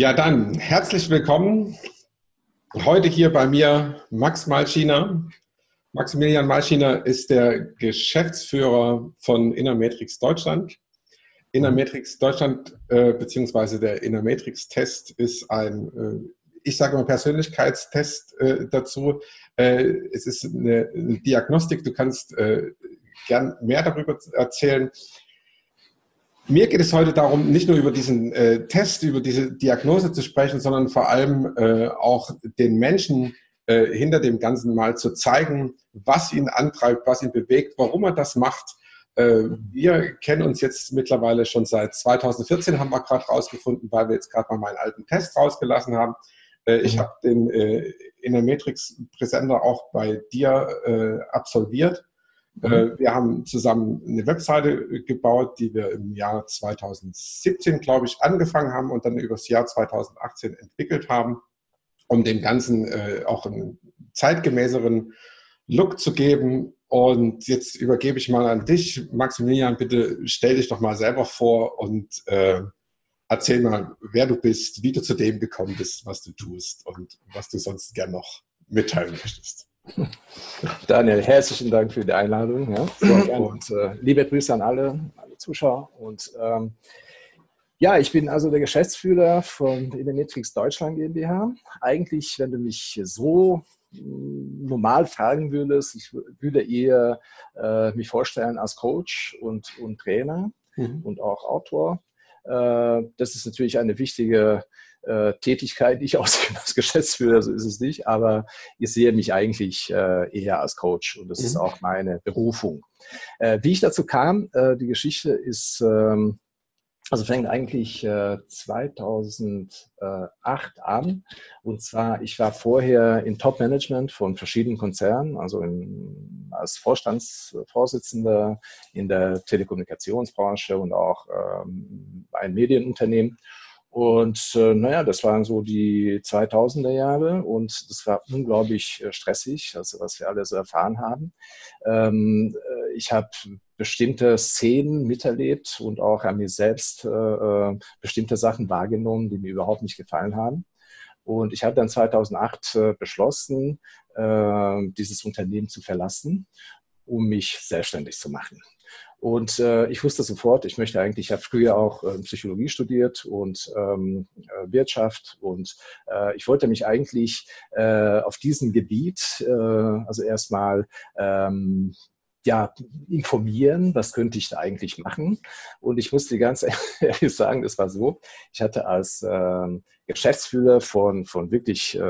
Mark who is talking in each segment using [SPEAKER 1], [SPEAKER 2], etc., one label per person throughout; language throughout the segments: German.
[SPEAKER 1] Ja, dann herzlich willkommen. Heute hier bei mir Max Malschiner. Maximilian Malschiner ist der Geschäftsführer von Innermetrix Deutschland. Innermetrix Deutschland äh, beziehungsweise der Innermetrix-Test ist ein, äh, ich sage mal Persönlichkeitstest äh, dazu. Äh, es ist eine, eine, Diagnostik. Du kannst äh, gern mehr darüber erzählen. Mir geht es heute darum, nicht nur über diesen äh, Test, über diese Diagnose zu sprechen, sondern vor allem äh, auch den Menschen äh, hinter dem Ganzen mal zu zeigen, was ihn antreibt, was ihn bewegt, warum er das macht. Äh, wir kennen uns jetzt mittlerweile schon seit 2014, haben wir gerade rausgefunden, weil wir jetzt gerade mal meinen alten Test rausgelassen haben. Äh, ich mhm. habe den äh, in der Matrix Präsenter auch bei dir äh, absolviert Mhm. Äh, wir haben zusammen eine Webseite gebaut, die wir im Jahr 2017, glaube ich, angefangen haben und dann übers Jahr 2018 entwickelt haben, um dem Ganzen äh, auch einen zeitgemäßeren Look zu geben. Und jetzt übergebe ich mal an dich. Maximilian, bitte stell dich doch mal selber vor und äh, erzähl mal, wer du bist, wie du zu dem gekommen bist, was du tust und was du sonst gern noch mitteilen möchtest.
[SPEAKER 2] Daniel, herzlichen Dank für die Einladung. Ja. Und äh, liebe Grüße an alle, alle Zuschauer. Und ähm, ja, ich bin also der Geschäftsführer von Internetrix Deutschland GmbH. Eigentlich, wenn du mich so mm, normal fragen würdest, ich würde eher äh, mich vorstellen als Coach und, und Trainer mhm. und auch Autor. Äh, das ist natürlich eine wichtige äh, Tätigkeit, ich ausführe als Geschäftsführer, so ist es nicht, aber ich sehe mich eigentlich äh, eher als Coach und das mhm. ist auch meine Berufung. Wie ich dazu kam, die Geschichte ist, ähm, also fängt eigentlich äh, 2008 an. Und zwar, ich war vorher in Top-Management von verschiedenen Konzernen, also in, als Vorstandsvorsitzender in der Telekommunikationsbranche und auch ähm, ein Medienunternehmen. Und äh, naja, das waren so die 2000er Jahre und das war unglaublich äh, stressig, also was wir alle so erfahren haben. Ähm, äh, ich habe bestimmte Szenen miterlebt und auch an mir selbst äh, äh bestimmte Sachen wahrgenommen, die mir überhaupt nicht gefallen haben. Und ich habe dann 2008 äh, beschlossen, dieses Unternehmen zu verlassen, um mich selbstständig zu machen. Und äh, ich wusste sofort, ich möchte eigentlich, ich habe früher auch äh, Psychologie studiert und ähm, äh, Wirtschaft und äh, ich wollte mich eigentlich äh, auf diesem Gebiet, äh, also erstmal ähm, ja, informieren, was könnte ich da eigentlich machen. Und ich musste ganz ehrlich sagen, es war so, ich hatte als äh, Geschäftsführer von, von wirklich äh,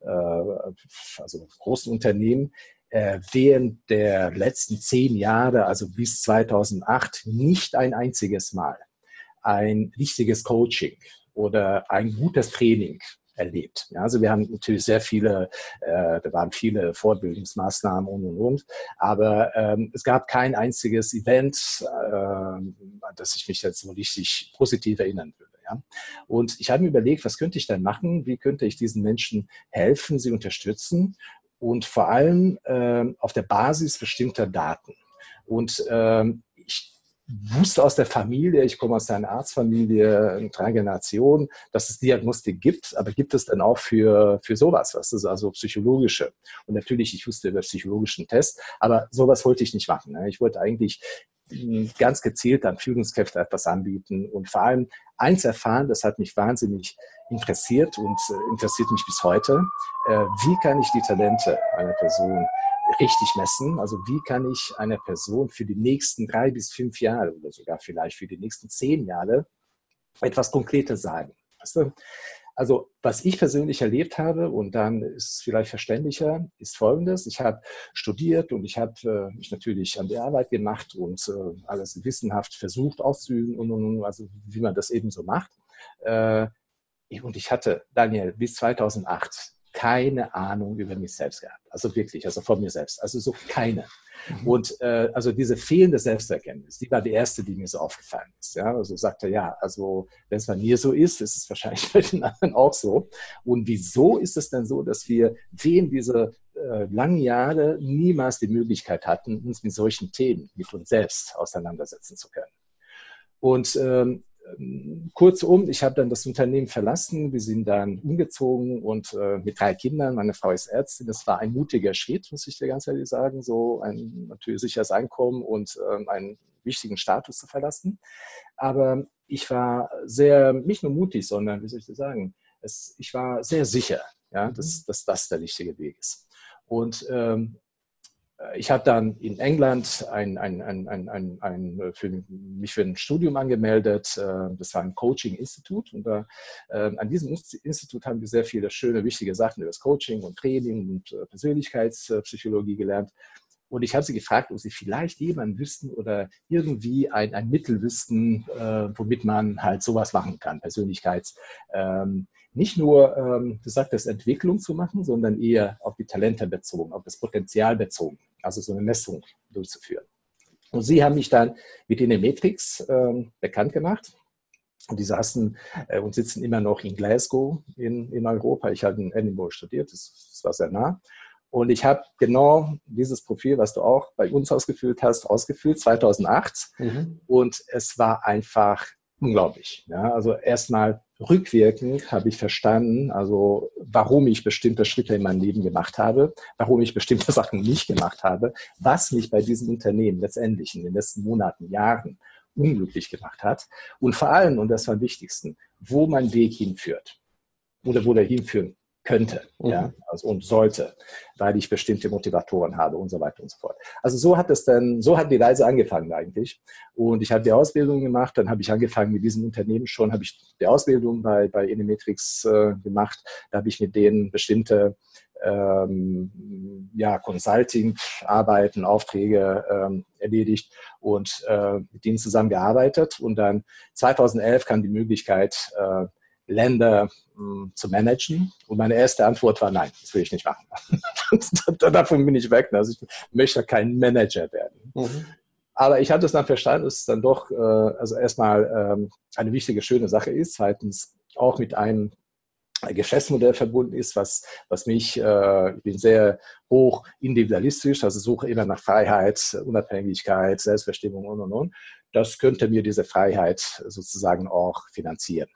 [SPEAKER 2] äh, also großen Unternehmen äh, während der letzten zehn Jahre, also bis 2008, nicht ein einziges Mal ein richtiges Coaching oder ein gutes Training erlebt. Ja, also wir haben natürlich sehr viele, äh, da waren viele Fortbildungsmaßnahmen und und und, aber ähm, es gab kein einziges Event, äh, an das ich mich jetzt so richtig positiv erinnern würde. Ja? Und ich habe mir überlegt, was könnte ich denn machen? Wie könnte ich diesen Menschen helfen, sie unterstützen? Und vor allem äh, auf der Basis bestimmter Daten. Und ähm, ich wusste aus der Familie, ich komme aus einer Arztfamilie, drei Generationen, dass es Diagnostik gibt, aber gibt es dann auch für, für sowas, was ist also psychologische. Und natürlich, ich wusste über psychologischen Test, aber sowas wollte ich nicht machen. Ne? Ich wollte eigentlich ganz gezielt an Führungskräfte etwas anbieten und vor allem eins erfahren, das hat mich wahnsinnig interessiert und äh, interessiert mich bis heute. Äh, wie kann ich die Talente einer Person richtig messen? Also wie kann ich einer Person für die nächsten drei bis fünf Jahre oder sogar vielleicht für die nächsten zehn Jahre etwas Konkretes sagen? Weißt du? Also was ich persönlich erlebt habe, und dann ist es vielleicht verständlicher, ist Folgendes. Ich habe studiert und ich habe äh, mich natürlich an der Arbeit gemacht und äh, alles wissenhaft versucht auszuüben, und, und, also wie man das eben so macht. Äh, und ich hatte, Daniel, bis 2008 keine Ahnung über mich selbst gehabt. Also wirklich, also von mir selbst. Also so keine. Mhm. Und äh, also diese fehlende Selbsterkenntnis, die war die erste, die mir so aufgefallen ist. Ja, also sagte ja, also wenn es bei mir so ist, ist es wahrscheinlich bei den anderen auch so. Und wieso ist es denn so, dass wir während diese äh, langen Jahre niemals die Möglichkeit hatten, uns mit solchen Themen, mit uns selbst auseinandersetzen zu können? Und ähm, kurzum, ich habe dann das Unternehmen verlassen, wir sind dann umgezogen und äh, mit drei Kindern, meine Frau ist Ärztin, das war ein mutiger Schritt, muss ich dir ganz ehrlich sagen, so ein natürlich sicheres Einkommen und äh, einen wichtigen Status zu verlassen. Aber ich war sehr, nicht nur mutig, sondern, wie soll ich das sagen, es, ich war sehr sicher, ja, dass, mhm. dass das der richtige Weg ist. Und ähm, ich habe dann in England ein, ein, ein, ein, für mich für ein Studium angemeldet. Äh, das war ein Coaching-Institut. Und da, äh, an diesem Institut haben wir sehr viele schöne, wichtige Sachen über das Coaching und Training und äh, Persönlichkeitspsychologie gelernt. Und ich habe sie gefragt, ob sie vielleicht jemanden wüssten oder irgendwie ein, ein Mittel wüssten, womit man halt sowas machen kann, Persönlichkeits. Ähm, nicht nur, ähm, du sagtest, Entwicklung zu machen, sondern eher auf die Talente bezogen, auf das Potenzial bezogen, also so eine Messung durchzuführen. Und sie haben mich dann mit den Matrix ähm, bekannt gemacht. Und die saßen äh, und sitzen immer noch in Glasgow in, in Europa. Ich habe in Edinburgh studiert, das, das war sehr nah. Und ich habe genau dieses Profil, was du auch bei uns ausgefüllt hast, ausgefüllt, 2008. Mhm. Und es war einfach unglaublich. Ja, also erstmal rückwirkend habe ich verstanden, also warum ich bestimmte Schritte in meinem Leben gemacht habe, warum ich bestimmte Sachen nicht gemacht habe, was mich bei diesem Unternehmen letztendlich in den letzten Monaten, Jahren unglücklich gemacht hat. Und vor allem, und das war am wichtigsten, wo mein Weg hinführt oder wo der hinführen könnte mhm. ja, also, und sollte, weil ich bestimmte Motivatoren habe und so weiter und so fort. Also so hat es dann, so hat die Reise angefangen eigentlich. Und ich habe die Ausbildung gemacht, dann habe ich angefangen mit diesem Unternehmen schon, habe ich die Ausbildung bei, bei Inimetrix äh, gemacht, da habe ich mit denen bestimmte ähm, ja, Consulting-Arbeiten, Aufträge ähm, erledigt und äh, mit denen zusammengearbeitet. Und dann 2011 kam die Möglichkeit, äh, Länder mh, hm, zu managen? Und meine erste Antwort war nein, das will ich nicht machen. Davon bin ich weg. Also ich möchte kein Manager werden. Mhm. Aber ich hatte es dann verstanden, dass es dann doch äh, also erstmal ähm, eine wichtige, schöne Sache ist. Zweitens auch mit einem Geschäftsmodell verbunden ist, was, was mich, äh, ich bin sehr hoch individualistisch, also suche immer nach Freiheit, Unabhängigkeit, Selbstbestimmung und und und. Das könnte mir diese Freiheit sozusagen auch finanzieren.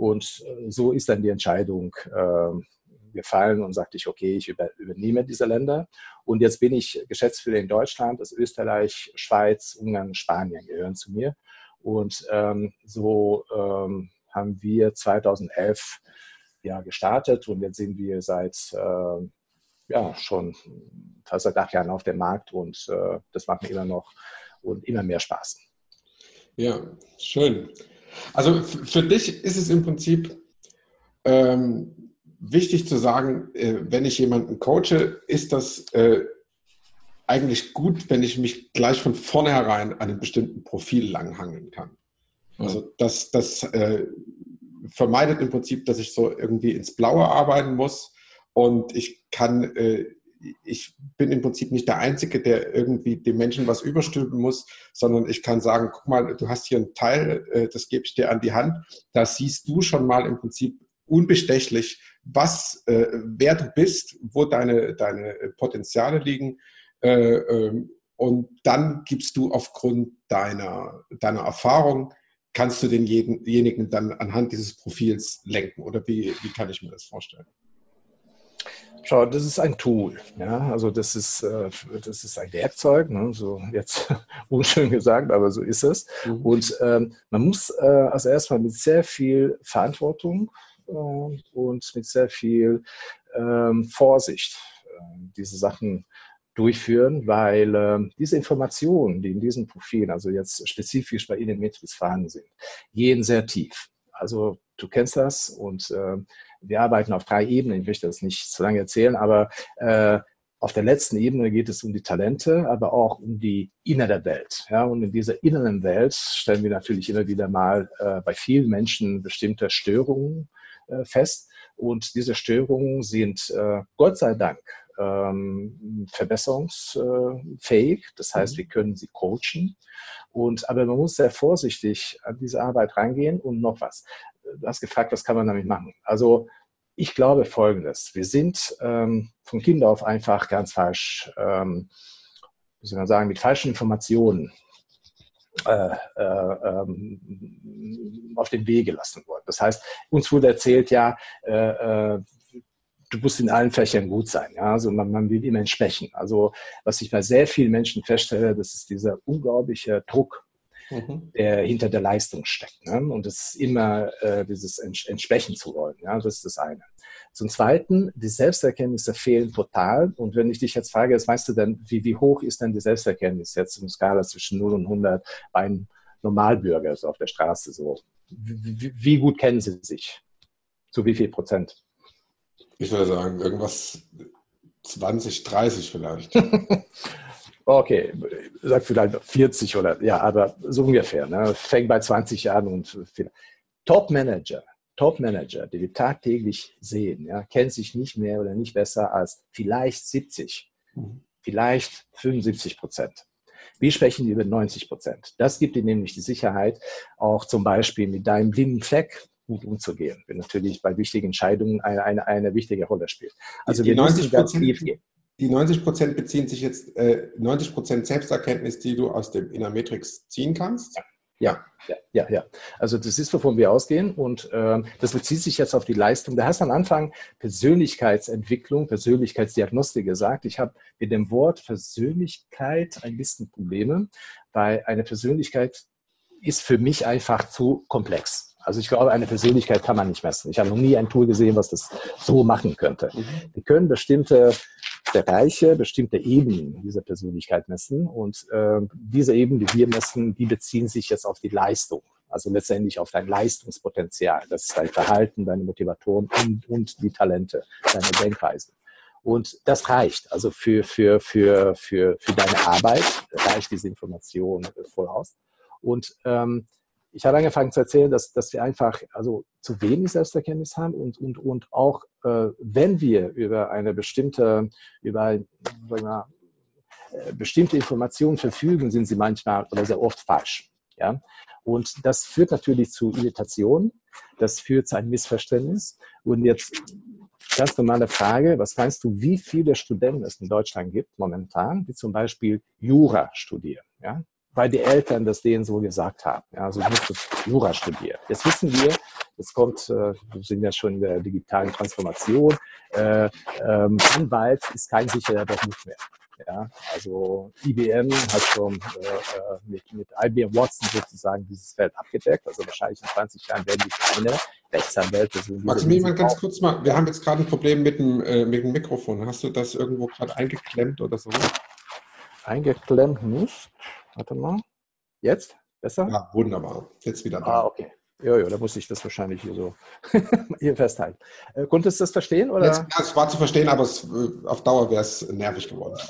[SPEAKER 2] Und äh, so ist dann die Entscheidung ähm, gefallen und sagte ich, okay, ich übernehme diese Länder. Und jetzt bin ich Geschäftsführer in Deutschland, das Österreich, Schweiz, Ungarn, Spanien gehören zu mir. Und ähm, so ähm, haben wir 2011 ja, gestartet und jetzt sind wir seit ja, schon fast seit acht Jahren auf dem Markt und äh, das macht mir immer noch und immer mehr Spaß.
[SPEAKER 1] Ja, schön. Also für dich ist es im Prinzip ähm, wichtig zu sagen, äh, wenn ich jemanden coache, ist das äh, eigentlich gut, wenn ich mich gleich von vornherein an einem bestimmten Profil langhangeln kann. Also das, das äh, vermeidet im Prinzip, dass ich so irgendwie ins Blaue arbeiten muss und ich kann äh, ich bin im Prinzip nicht der Einzige, der irgendwie dem Menschen was überstülpen muss, sondern ich kann sagen, guck mal, du hast hier einen Teil, äh, das gebe ich dir an die Hand. Da siehst du schon mal im Prinzip unbestechlich, was, äh, wer du bist, wo deine, deine Potenziale liegen. Äh, ähm, und dann gibst du aufgrund deiner, deiner Erfahrung, kannst du denjenigen dann anhand dieses Profils lenken. Oder wie, wie kann ich mir das vorstellen?
[SPEAKER 2] Schau, das ist ein Tool. Ja? Also das ist, äh, das ist ein Werkzeug, ne? so jetzt unschön gesagt, aber so ist es. Mhm. Und ähm, man muss äh, also erstmal mit sehr viel Verantwortung äh, und mit sehr viel ähm, Vorsicht äh, diese Sachen durchführen, weil äh, diese Informationen, die in diesem Profil, also jetzt spezifisch bei Ihnen mit vorhanden sind, gehen sehr tief. Also du kennst das und äh, wir arbeiten auf drei Ebenen. Ich möchte das nicht zu lange erzählen, aber äh, auf der letzten Ebene geht es um die Talente, aber auch um die innere Welt. Ja, und in dieser inneren Welt stellen wir natürlich immer wieder mal äh, bei vielen Menschen bestimmte Störungen äh, fest. Und diese Störungen sind äh, Gott sei Dank ähm, verbesserungsfähig. Das heißt, mhm. wir können sie coachen. Und, aber man muss sehr vorsichtig an diese Arbeit reingehen. Und noch was. Du hast gefragt, was kann man damit machen? Also, ich glaube Folgendes. Wir sind ähm, von Kind auf einfach ganz falsch, ähm, wie soll man sagen, mit falschen Informationen äh, äh, ähm, auf den Weg gelassen worden. Das heißt, uns wurde erzählt, ja, äh, äh, du musst in allen Fächern gut sein. Ja? Also man, man will immer entsprechen. Also was ich bei sehr vielen Menschen feststelle, das ist dieser unglaubliche Druck, mhm. der hinter der Leistung steckt. Ne? Und es ist immer äh, dieses Entsprechen zu wollen. Ja? Das ist das eine. Zum Zweiten, die Selbsterkenntnisse fehlen total. Und wenn ich dich jetzt frage, was meinst du denn, wie, wie hoch ist denn die Selbsterkenntnis jetzt im Skala zwischen 0 und 100 bei einem Normalbürger so auf der Straße? So, wie, wie gut kennen sie sich? Zu wie viel Prozent?
[SPEAKER 1] Ich würde sagen, irgendwas 20, 30 vielleicht.
[SPEAKER 2] okay, sag vielleicht 40 oder ja, aber so ungefähr. Ne? Fängt bei 20 an und Top-Manager Top-Manager, die wir tagtäglich sehen, ja, kennen sich nicht mehr oder nicht besser als vielleicht 70, mhm. vielleicht 75 Prozent. Wir sprechen über 90 Prozent. Das gibt dir nämlich die Sicherheit, auch zum Beispiel mit deinem blinden Fleck gut umzugehen, wenn natürlich bei wichtigen Entscheidungen eine, eine, eine wichtige Rolle spielt.
[SPEAKER 1] Also die, die 90 Prozent, die 90 Prozent beziehen sich jetzt äh, 90 Prozent Selbsterkenntnis, die du aus dem Innermetrix ziehen kannst.
[SPEAKER 2] Ja. Ja, ja, ja, ja. Also das ist, wovon wir ausgehen und äh, das bezieht sich jetzt auf die Leistung. Da hast du am Anfang Persönlichkeitsentwicklung, Persönlichkeitsdiagnostik gesagt. Ich habe mit dem Wort Persönlichkeit ein bisschen Probleme, weil eine Persönlichkeit ist für mich einfach zu komplex. Also ich glaube, eine Persönlichkeit kann man nicht messen. Ich habe noch nie ein Tool gesehen, was das so machen könnte. Mhm. Wir können bestimmte Bereiche, bestimmte Ebenen dieser Persönlichkeit messen. Und äh, diese Ebenen, die wir messen, die beziehen sich jetzt auf die Leistung. Also letztendlich auf dein Leistungspotenzial. Das ist dein Verhalten, deine Motivation und, und die Talente, deine Denkweisen. Und das reicht. Also für, für, für, für, für deine Arbeit reicht diese Information voll aus. Und ähm, ich habe angefangen zu erzählen, dass, dass wir einfach also zu wenig Selbsterkenntnis haben und, und, und auch äh, wenn wir über eine bestimmte, über sagen wir, äh, bestimmte Informationen verfügen, sind sie manchmal oder sehr oft falsch. Ja? Und das führt natürlich zu Irritation, das führt zu einem Missverständnis. Und jetzt ganz normale Frage, was meinst du, wie viele Studenten es in Deutschland gibt momentan, die zum Beispiel Jura studieren? Ja? Weil die Eltern das denen so gesagt haben. Ja, also ich musste Jura studieren. Jetzt wissen wir, jetzt kommt, äh, wir sind ja schon in der digitalen Transformation, äh, ähm, Anwalt ist kein sicherer Beruf mehr. Ja, also IBM hat schon äh, äh mit, mit IBM Watson sozusagen dieses Feld abgedeckt. Also wahrscheinlich in 20 Jahren werden die keine Rechtsanwälte
[SPEAKER 1] sind. Maximilian, ganz kurz mal, wir haben jetzt gerade ein Problem mit dem, äh, mit dem Mikrofon. Hast du das irgendwo gerade eingeklemmt oder so?
[SPEAKER 2] Eingeklemmt nicht. Warte mal. Jetzt? Besser?
[SPEAKER 1] Ja, wunderbar. Jetzt wieder
[SPEAKER 2] da. Ah, okay. Ja, ja, da muss ich das wahrscheinlich hier so hier festhalten. Äh, konntest du das verstehen? Oder? Jetzt,
[SPEAKER 1] ja, es war zu verstehen, aber es, äh, auf Dauer wäre es nervig geworden.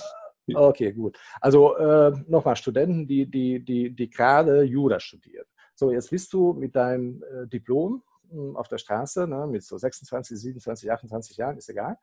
[SPEAKER 2] Okay, gut. Also äh, nochmal Studenten, die, die, die, die gerade Jura studieren. So, jetzt bist du mit deinem äh, Diplom hm, auf der Straße, ne, mit so 26, 27, 28 Jahren, ist egal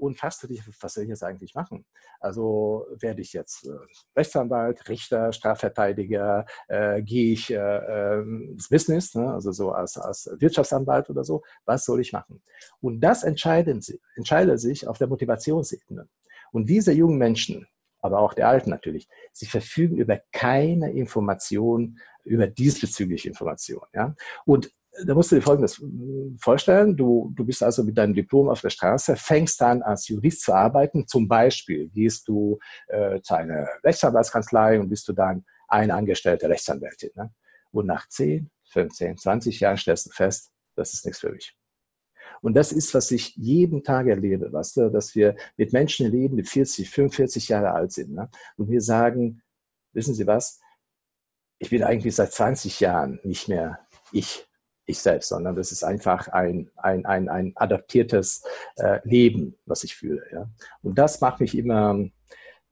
[SPEAKER 2] und fragst du dich, was soll ich jetzt eigentlich machen? Also werde ich jetzt äh, Rechtsanwalt, Richter, Strafverteidiger, äh, gehe ich äh, äh, ins Business, ne? also so als, als Wirtschaftsanwalt oder so, was soll ich machen? Und das entscheiden sie, entscheidet sich auf der Motivationsebene. Und diese jungen Menschen, aber auch der Alten natürlich, sie verfügen über keine Information, über diesbezügliche Information. Ja? Und da musst du dir Folgendes hm, vorstellen. Du, du bist also mit deinem Diplom auf der Straße, fängst dann als Jurist zu arbeiten. Zum Beispiel gehst du äh, zu einer Rechtsanwaltskanzlei und bist du dann eine angestellte Rechtsanwältin. Ne? Und nach 10, 15, 20 Jahren stellst du fest, das ist nichts für mich. Und das ist, was ich jeden Tag erlebe, weißt du, dass wir mit Menschen leben, die 40, 45 Jahre alt sind. Ne? Und wir sagen, wissen Sie was? Ich bin eigentlich seit 20 Jahren nicht mehr ich ich selbst, sondern das ist einfach ein, ein, ein, ein adaptiertes äh, Leben, was ich fühle. Ja? Und das macht mich immer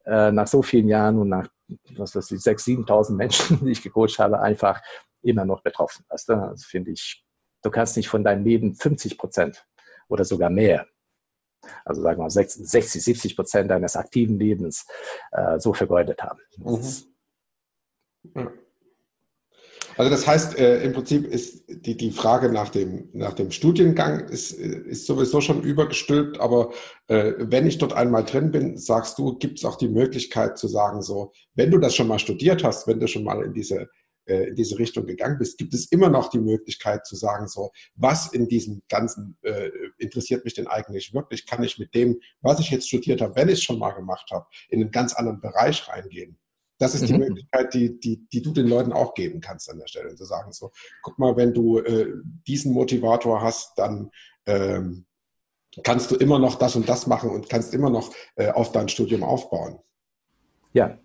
[SPEAKER 2] äh, nach so vielen Jahren und nach was weiß ich, 6.000, 7.000 Menschen, die ich gecoacht habe, einfach immer noch betroffen. Weißt du? Das finde ich, du kannst nicht von deinem Leben 50 Prozent oder sogar mehr also sagen wir 60, 70 Prozent deines aktiven Lebens äh, so vergeudet haben.
[SPEAKER 1] Mhm. Also das heißt, äh, im Prinzip ist die, die Frage nach dem, nach dem Studiengang ist, ist sowieso schon übergestülpt, aber äh, wenn ich dort einmal drin bin, sagst du, gibt es auch die Möglichkeit zu sagen, so, wenn du das schon mal studiert hast, wenn du schon mal in diese äh, in diese Richtung gegangen bist, gibt es immer noch die Möglichkeit zu sagen, so, was in diesem Ganzen äh, interessiert mich denn eigentlich wirklich? Kann ich mit dem, was ich jetzt studiert habe, wenn ich es schon mal gemacht habe, in einen ganz anderen Bereich reingehen? Das ist die mhm. Möglichkeit, die, die, die du den Leuten auch geben kannst an der Stelle. Zu sagen, so, guck mal, wenn du äh, diesen Motivator hast, dann ähm, kannst du immer noch das und das machen und kannst immer noch äh, auf dein Studium aufbauen.
[SPEAKER 2] Ja,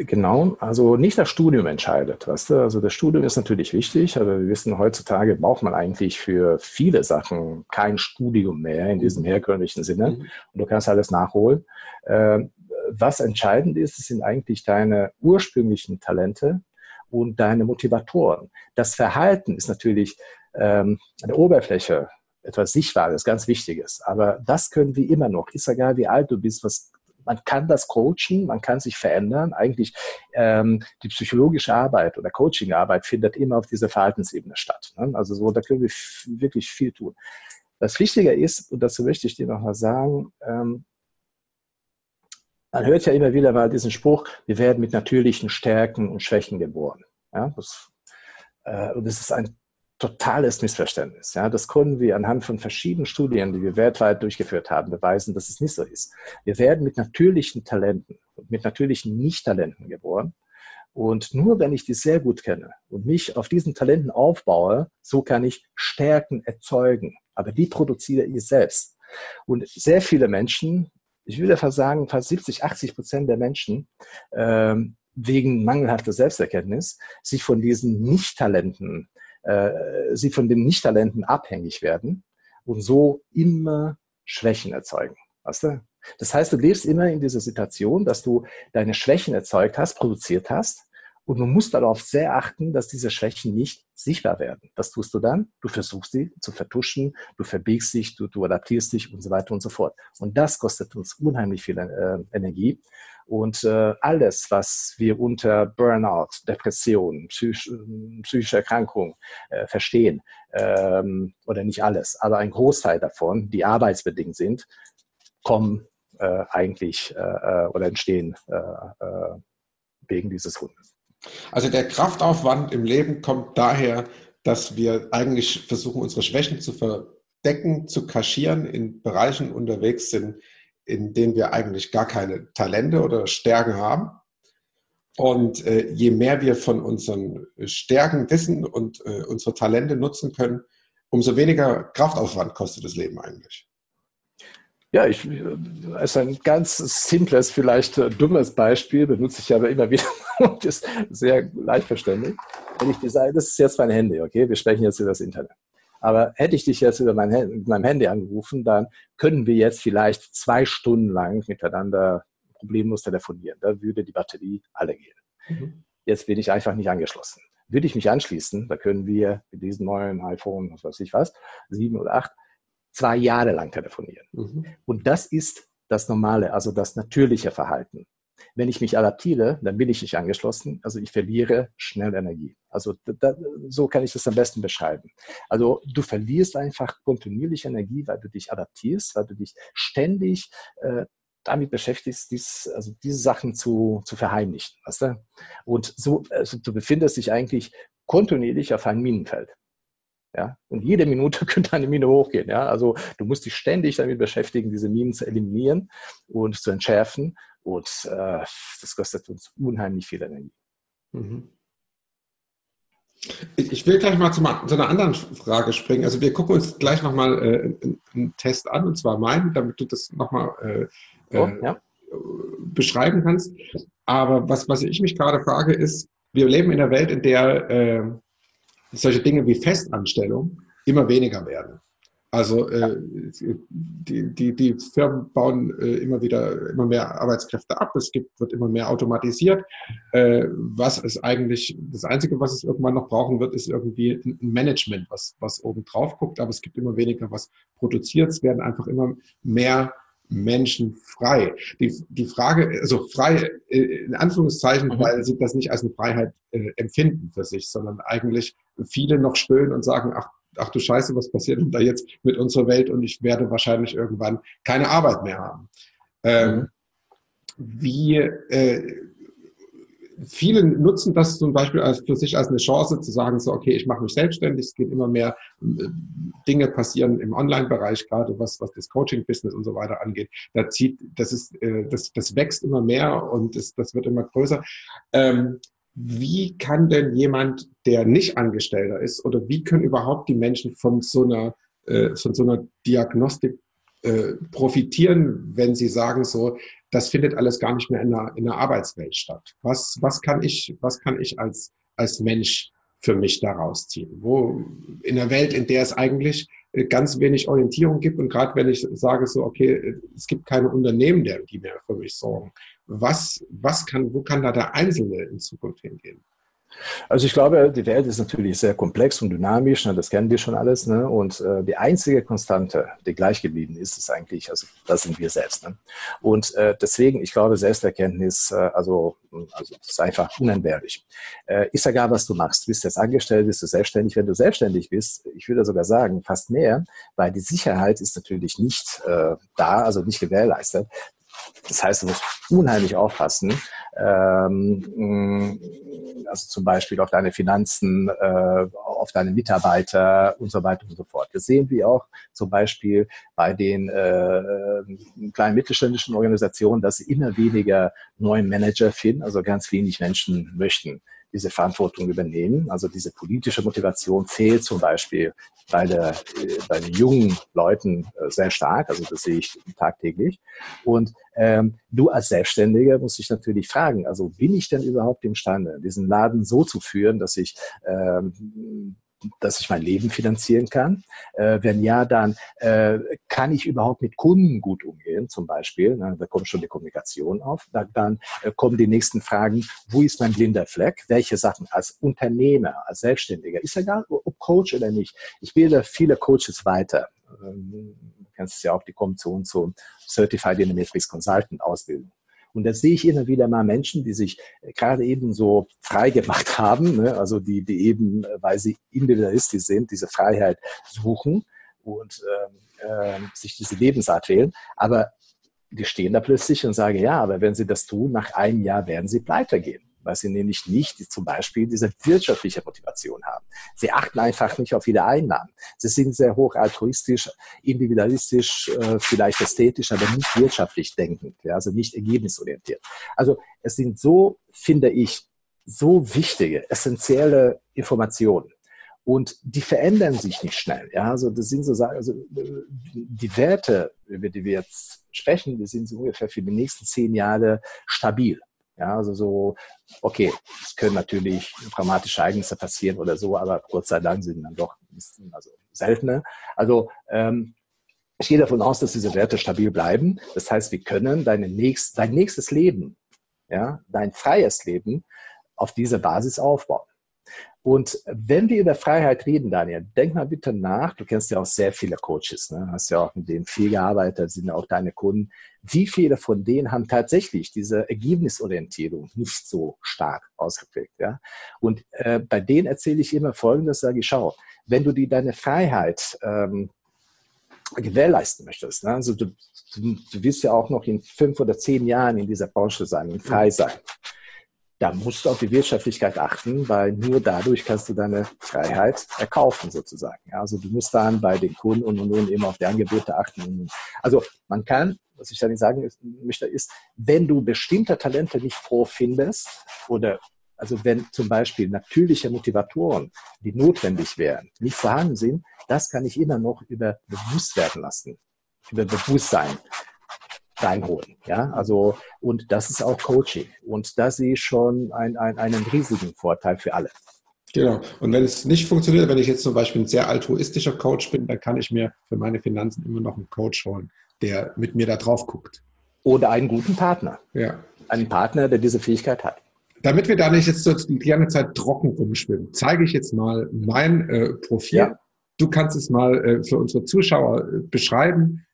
[SPEAKER 2] Genau, also nicht das Studium entscheidet, weißt du? Also das Studium ist natürlich wichtig, aber wir wissen, heutzutage braucht man eigentlich für viele Sachen kein Studium mehr in diesem mhm. herkömmlichen Sinne mhm. und du kannst alles nachholen. Ähm, was entscheidend ist, sind eigentlich deine ursprünglichen Talente und deine Motivatoren. Das Verhalten ist natürlich ähm, der Oberfläche etwas Sichtbares, ganz Wichtiges. Aber das können wir immer noch. Ist egal, wie alt du bist, was man kann das coachen, man kann sich verändern. Eigentlich ähm, die psychologische Arbeit oder Coachingarbeit findet immer auf dieser Verhaltensebene statt. Ne? Also so, da können wir wirklich viel tun. Das Wichtige ist, und dazu möchte ich dir noch mal sagen, ähm, man hört ja immer wieder mal diesen Spruch, wir werden mit natürlichen Stärken und Schwächen geboren. Ja, das, äh, und das ist ein totales Missverständnis. Ja, das können wir anhand von verschiedenen Studien, die wir weltweit durchgeführt haben, beweisen, dass es nicht so ist. Wir werden mit natürlichen Talenten und mit natürlichen Nicht-Talenten geboren. Und nur wenn ich die sehr gut kenne und mich auf diesen Talenten aufbaue, so kann ich Stärken erzeugen. Aber die produziere ich selbst. Und sehr viele Menschen, ich würde fast sagen, fast 70, 80 Prozent der Menschen, ähm, wegen mangelhafter Selbsterkenntnis, sich von diesen Nicht-Talenten äh, sie von den Nichttalenten abhängig werden und so immer Schwächen erzeugen. Weißt du? Das heißt, du lebst immer in dieser Situation, dass du deine Schwächen erzeugt hast, produziert hast und du musst darauf sehr achten, dass diese Schwächen nicht sichtbar werden. Was tust du dann? Du versuchst sie zu vertuschen, du verbiegst dich, du, du adaptierst dich und so weiter und so fort. Und das kostet uns unheimlich viel äh, Energie. Und äh, alles, was wir unter Burnout, Depression, psych psychische Erkrankung äh, verstehen, ähm, oder nicht alles, aber ein Großteil davon, die arbeitsbedingt sind, kommen äh, eigentlich äh, äh, oder entstehen wegen dieses Hundes.
[SPEAKER 1] Also der Kraftaufwand im Leben kommt daher, dass wir eigentlich versuchen, unsere Schwächen zu verdecken, zu kaschieren, in Bereichen unterwegs sind, in denen wir eigentlich gar keine Talente oder Stärken haben. Und äh, je mehr wir von unseren Stärken wissen und äh, unsere Talente nutzen können, umso weniger Kraftaufwand kostet das Leben eigentlich.
[SPEAKER 2] Ja, ich, als ein ganz simples, vielleicht äh, dummes Beispiel, benutze ich aber immer wieder und ist sehr leicht verständlich. Wenn ich dir sage, das ist jetzt mein Handy, okay, wir sprechen jetzt über das Internet. Aber hätte ich dich jetzt über mein, meinem Handy angerufen, dann können wir jetzt vielleicht zwei Stunden lang miteinander problemlos telefonieren. Da würde die Batterie alle gehen. Mhm. Jetzt bin ich einfach nicht angeschlossen. Würde ich mich anschließen, da können wir mit diesem neuen iPhone, was weiß ich was, sieben oder acht, zwei Jahre lang telefonieren. Mhm. Und das ist das normale, also das natürliche Verhalten. Wenn ich mich adaptiere, dann bin ich nicht angeschlossen, also ich verliere schnell Energie. Also da, so kann ich das am besten beschreiben. Also du verlierst einfach kontinuierlich Energie, weil du dich adaptierst, weil du dich ständig äh, damit beschäftigst, dies, also diese Sachen zu, zu verheimlichen. Weißt du? Und so, also du befindest dich eigentlich kontinuierlich auf einem Minenfeld. Ja? Und jede Minute könnte eine Mine hochgehen. Ja? Also du musst dich ständig damit beschäftigen, diese Minen zu eliminieren und zu entschärfen. Und äh, das kostet uns unheimlich viel Energie. Mhm.
[SPEAKER 1] Ich will gleich mal zu, einer anderen Frage springen. Also wir gucken uns gleich nochmal äh, einen Test an, und zwar meinen, damit du das nochmal äh, oh, äh, ja. beschreiben kannst. Aber was, was ich mich gerade frage, ist, wir leben in einer Welt, in der äh, solche Dinge wie Festanstellung immer weniger werden. Also äh, die, die, die Firmen bauen äh, immer wieder immer mehr Arbeitskräfte ab. Es gibt, wird immer mehr automatisiert. Äh, was ist eigentlich das Einzige, was es irgendwann noch brauchen wird, ist irgendwie ein Management, was, was oben drauf guckt. Aber es gibt immer weniger, was produziert. Es werden einfach immer mehr Menschen frei. Die, die Frage, also frei äh, in Anführungszeichen, mhm. weil sie das nicht als eine Freiheit äh, empfinden für sich, sondern eigentlich viele noch stöhnen und sagen, ach, ach du Scheiße, was passiert denn da jetzt mit unserer Welt und ich werde wahrscheinlich irgendwann keine Arbeit mehr haben. Ähm, mhm. Wie, äh, viele nutzen das zum Beispiel als, für sich als eine Chance zu sagen, so, okay, ich mache mich selbstständig, es geht immer mehr, äh, Dinge passieren im Online-Bereich, gerade was, was das Coaching-Business und so weiter angeht. Da zieht, das ist, äh, das, das wächst immer mehr und das, das wird immer größer. Ähm, wie kann denn jemand, der nicht Angestellter ist, oder wie können überhaupt die Menschen von so einer, äh, von so einer Diagnostik äh, profitieren, wenn sie sagen, so, das findet alles gar nicht mehr in der, in der Arbeitswelt statt. Was, was kann ich, was kann ich als, als Mensch für mich daraus ziehen? Wo, in der Welt, in der es eigentlich äh, ganz wenig Orientierung gibt und gerade wenn ich sage so, okay, es gibt keine Unternehmen, die mehr für mich sorgen. Was, was kann, wo kann da der Einzelne in Zukunft hingehen?
[SPEAKER 2] Also ich glaube, die Welt ist natürlich sehr komplex und dynamisch, ne, das kennen wir schon alles. Ne, und äh, die einzige Konstante, die gleich geblieben ist, ist eigentlich, also das sind wir selbst. Ne. Und äh, deswegen, ich glaube, Selbsterkenntnis, äh, also, also ist einfach unentbehrlich. Äh, ist egal, was du machst. Bist du jetzt angestellt, bist du selbstständig. Wenn du selbstständig bist, ich würde sogar sagen, fast mehr, weil die Sicherheit ist natürlich nicht äh, da, also nicht gewährleistet. Das heißt, du musst unheimlich aufpassen, ähm, also zum Beispiel auf deine Finanzen, äh, auf deine Mitarbeiter und so weiter und so fort. Das sehen wir auch zum Beispiel bei den äh, kleinen mittelständischen Organisationen, dass sie immer weniger neue Manager finden, also ganz wenig Menschen möchten diese Verantwortung übernehmen. Also diese politische Motivation fehlt zum Beispiel bei, der, bei den jungen Leuten äh, sehr stark. Also das sehe ich tagtäglich. Und ähm, du als Selbstständiger musst dich natürlich fragen, also bin ich denn überhaupt imstande, diesen Laden so zu führen, dass ich ähm, dass ich mein Leben finanzieren kann? Äh, wenn ja, dann äh, kann ich überhaupt mit Kunden gut umgehen, zum Beispiel. Na, da kommt schon die Kommunikation auf. Da, dann äh, kommen die nächsten Fragen, wo ist mein blinder Fleck? Welche Sachen als Unternehmer, als Selbstständiger, ist egal, ob Coach oder nicht. Ich bilde viele Coaches weiter. Ähm, du kennst es ja auch, die kommen zu uns zum Certified Dynamics Consultant Ausbildung. Und da sehe ich immer wieder mal Menschen, die sich äh, gerade eben so frei gemacht haben, ne? also die, die eben, äh, weil sie individualistisch sind, diese Freiheit suchen und ähm, äh, sich diese Lebensart wählen. Aber die stehen da plötzlich und sagen, ja, aber wenn sie das tun, nach einem Jahr werden sie pleite gehen weil sie nämlich nicht zum Beispiel diese wirtschaftliche Motivation haben. Sie achten einfach nicht auf ihre Einnahmen. Sie sind sehr hoch altruistisch, individualistisch, äh, vielleicht ästhetisch, aber nicht wirtschaftlich denkend, also nicht ergebnisorientiert. Also es sind so, finde ich, so wichtige, essentielle Informationen. Und die verändern sich nicht schnell. Ja, also das sind so Sachen, also die Werte, über die wir jetzt sprechen, die sind so ungefähr für die nächsten zehn Jahre stabil. Ja, also so, okay, es können natürlich dramatische Ereignisse passieren oder so, aber Gott sei Dank sind dann doch also seltener. Also ähm, ich gehe davon aus, dass diese Werte stabil bleiben. Das heißt, wir können deine nächst, dein nächstes Leben, ja, dein freies Leben auf dieser Basis aufbauen. Und wenn wir über Freiheit reden, Daniel, denk mal bitte nach. Du kennst ja auch sehr viele Coaches, ne? hast ja auch mit denen viel gearbeitet, sind auch deine Kunden. Wie viele von denen haben tatsächlich diese Ergebnisorientierung nicht so stark ausgeprägt? Ja? Und äh, bei denen erzähle ich immer Folgendes, sage ich, schau, wenn du dir deine Freiheit ähm, gewährleisten möchtest, ne? also du, du, du wirst ja auch noch in fünf oder zehn Jahren in dieser Branche sein und frei sein da musst du auf die Wirtschaftlichkeit achten, weil nur dadurch kannst du deine Freiheit erkaufen sozusagen. Also du musst dann bei den Kunden und, und, und immer auf die Angebote achten. Also man kann, was ich damit sagen möchte, ist, wenn du bestimmte Talente nicht vorfindest oder also wenn zum Beispiel natürliche Motivatoren, die notwendig wären, nicht vorhanden sind, das kann ich immer noch über bewusst werden lassen, über Bewusstsein reinholen. Ja, also, und das ist auch Coaching. Und da sehe ich schon ein, ein, einen riesigen Vorteil für alle.
[SPEAKER 1] Genau. Und wenn es nicht funktioniert, wenn ich jetzt zum Beispiel ein sehr altruistischer Coach bin, dann kann ich mir für meine Finanzen immer noch einen Coach holen, der mit mir da drauf guckt.
[SPEAKER 2] Oder einen guten Partner.
[SPEAKER 1] Ja.
[SPEAKER 2] Einen Partner, der diese Fähigkeit hat.
[SPEAKER 1] Damit wir da nicht jetzt so die ganze Zeit trocken rumschwimmen, zeige ich jetzt mal mein äh, Profil. Ja. Du kannst es mal äh, für unsere Zuschauer äh, beschreiben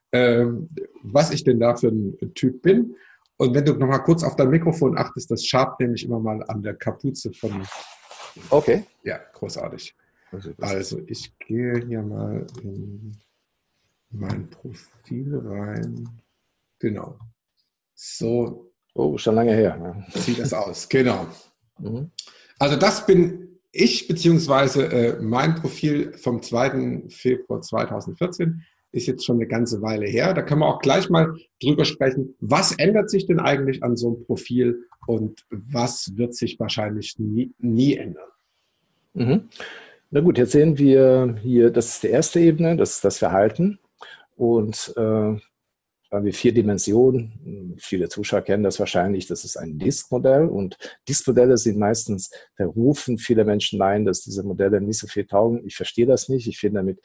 [SPEAKER 1] was ich denn da für ein Typ bin. Und wenn du nochmal kurz auf dein Mikrofon achtest, das schabt nämlich immer mal an der Kapuze von.
[SPEAKER 2] Okay.
[SPEAKER 1] Ja, großartig. Also ich gehe hier mal in mein Profil rein. Genau. So.
[SPEAKER 2] Oh, schon lange her.
[SPEAKER 1] Sieht das aus. Genau. Mhm. Also das bin ich, beziehungsweise äh, mein Profil vom 2. Februar 2014 ist jetzt schon eine ganze Weile her. Da können wir auch gleich mal drüber sprechen, was ändert sich denn eigentlich an so einem Profil und was wird sich wahrscheinlich nie, nie ändern.
[SPEAKER 2] Mhm. Na gut, jetzt sehen wir hier, das ist die erste Ebene, das ist das Verhalten. Und äh, haben wir vier Dimensionen. Viele Zuschauer kennen das wahrscheinlich. Das ist ein Disk-Modell und Disk-Modelle sind meistens verrufen. Viele Menschen meinen, dass diese Modelle nicht so viel taugen. Ich verstehe das nicht. Ich finde damit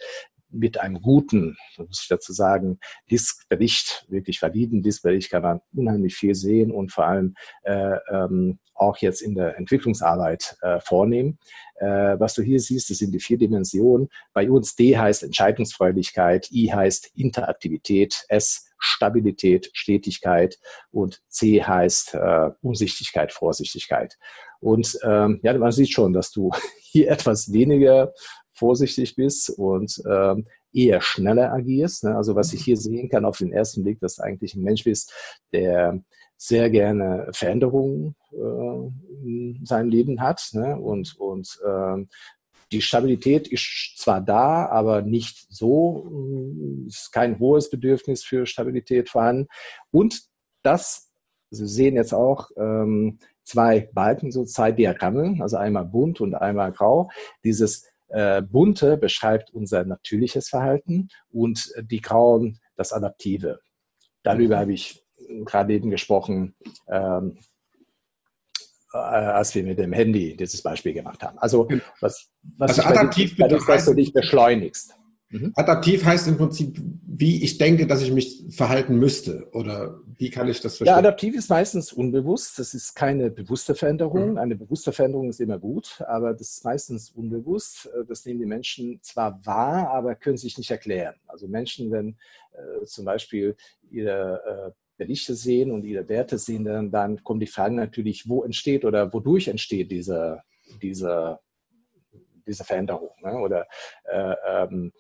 [SPEAKER 2] mit einem guten, muss ich dazu sagen, Diskbericht, wirklich validen Diskbericht kann man unheimlich viel sehen und vor allem äh, ähm, auch jetzt in der Entwicklungsarbeit äh, vornehmen. Äh, was du hier siehst, das sind die vier Dimensionen. Bei uns D heißt Entscheidungsfreudigkeit, I heißt Interaktivität, S Stabilität, Stetigkeit und C heißt äh, Umsichtigkeit, Vorsichtigkeit. Und ähm, ja, man sieht schon, dass du hier etwas weniger vorsichtig bist und ähm, eher schneller agierst. Ne? Also was ich hier sehen kann auf den ersten Blick, dass du eigentlich ein Mensch bist, der sehr gerne Veränderungen äh, in seinem Leben hat ne? und, und äh, die Stabilität ist zwar da, aber nicht so, es ist kein hohes Bedürfnis für Stabilität vorhanden. Und das, Sie sehen jetzt auch ähm, zwei Balken, so zwei Diagramme, also einmal bunt und einmal grau. Dieses äh, bunte beschreibt unser natürliches Verhalten und die grauen das adaptive. Darüber habe ich gerade eben gesprochen, ähm, äh, als wir mit dem Handy dieses Beispiel gemacht haben. Also was, was
[SPEAKER 1] also adaptiv
[SPEAKER 2] ist, dass du dich beschleunigst.
[SPEAKER 1] Mhm. Adaptiv heißt im Prinzip, wie ich denke, dass ich mich verhalten müsste oder wie kann ich das
[SPEAKER 2] verstehen? Ja, adaptiv ist meistens unbewusst. Das ist keine bewusste Veränderung. Mhm. Eine bewusste Veränderung ist immer gut, aber das ist meistens unbewusst. Das nehmen die Menschen zwar wahr, aber können sich nicht erklären. Also Menschen, wenn äh, zum Beispiel ihre äh, Berichte sehen und ihre Werte sehen, dann, dann kommen die Fragen natürlich, wo entsteht oder wodurch entsteht diese, diese, diese Veränderung. Ne? Oder äh, ähm,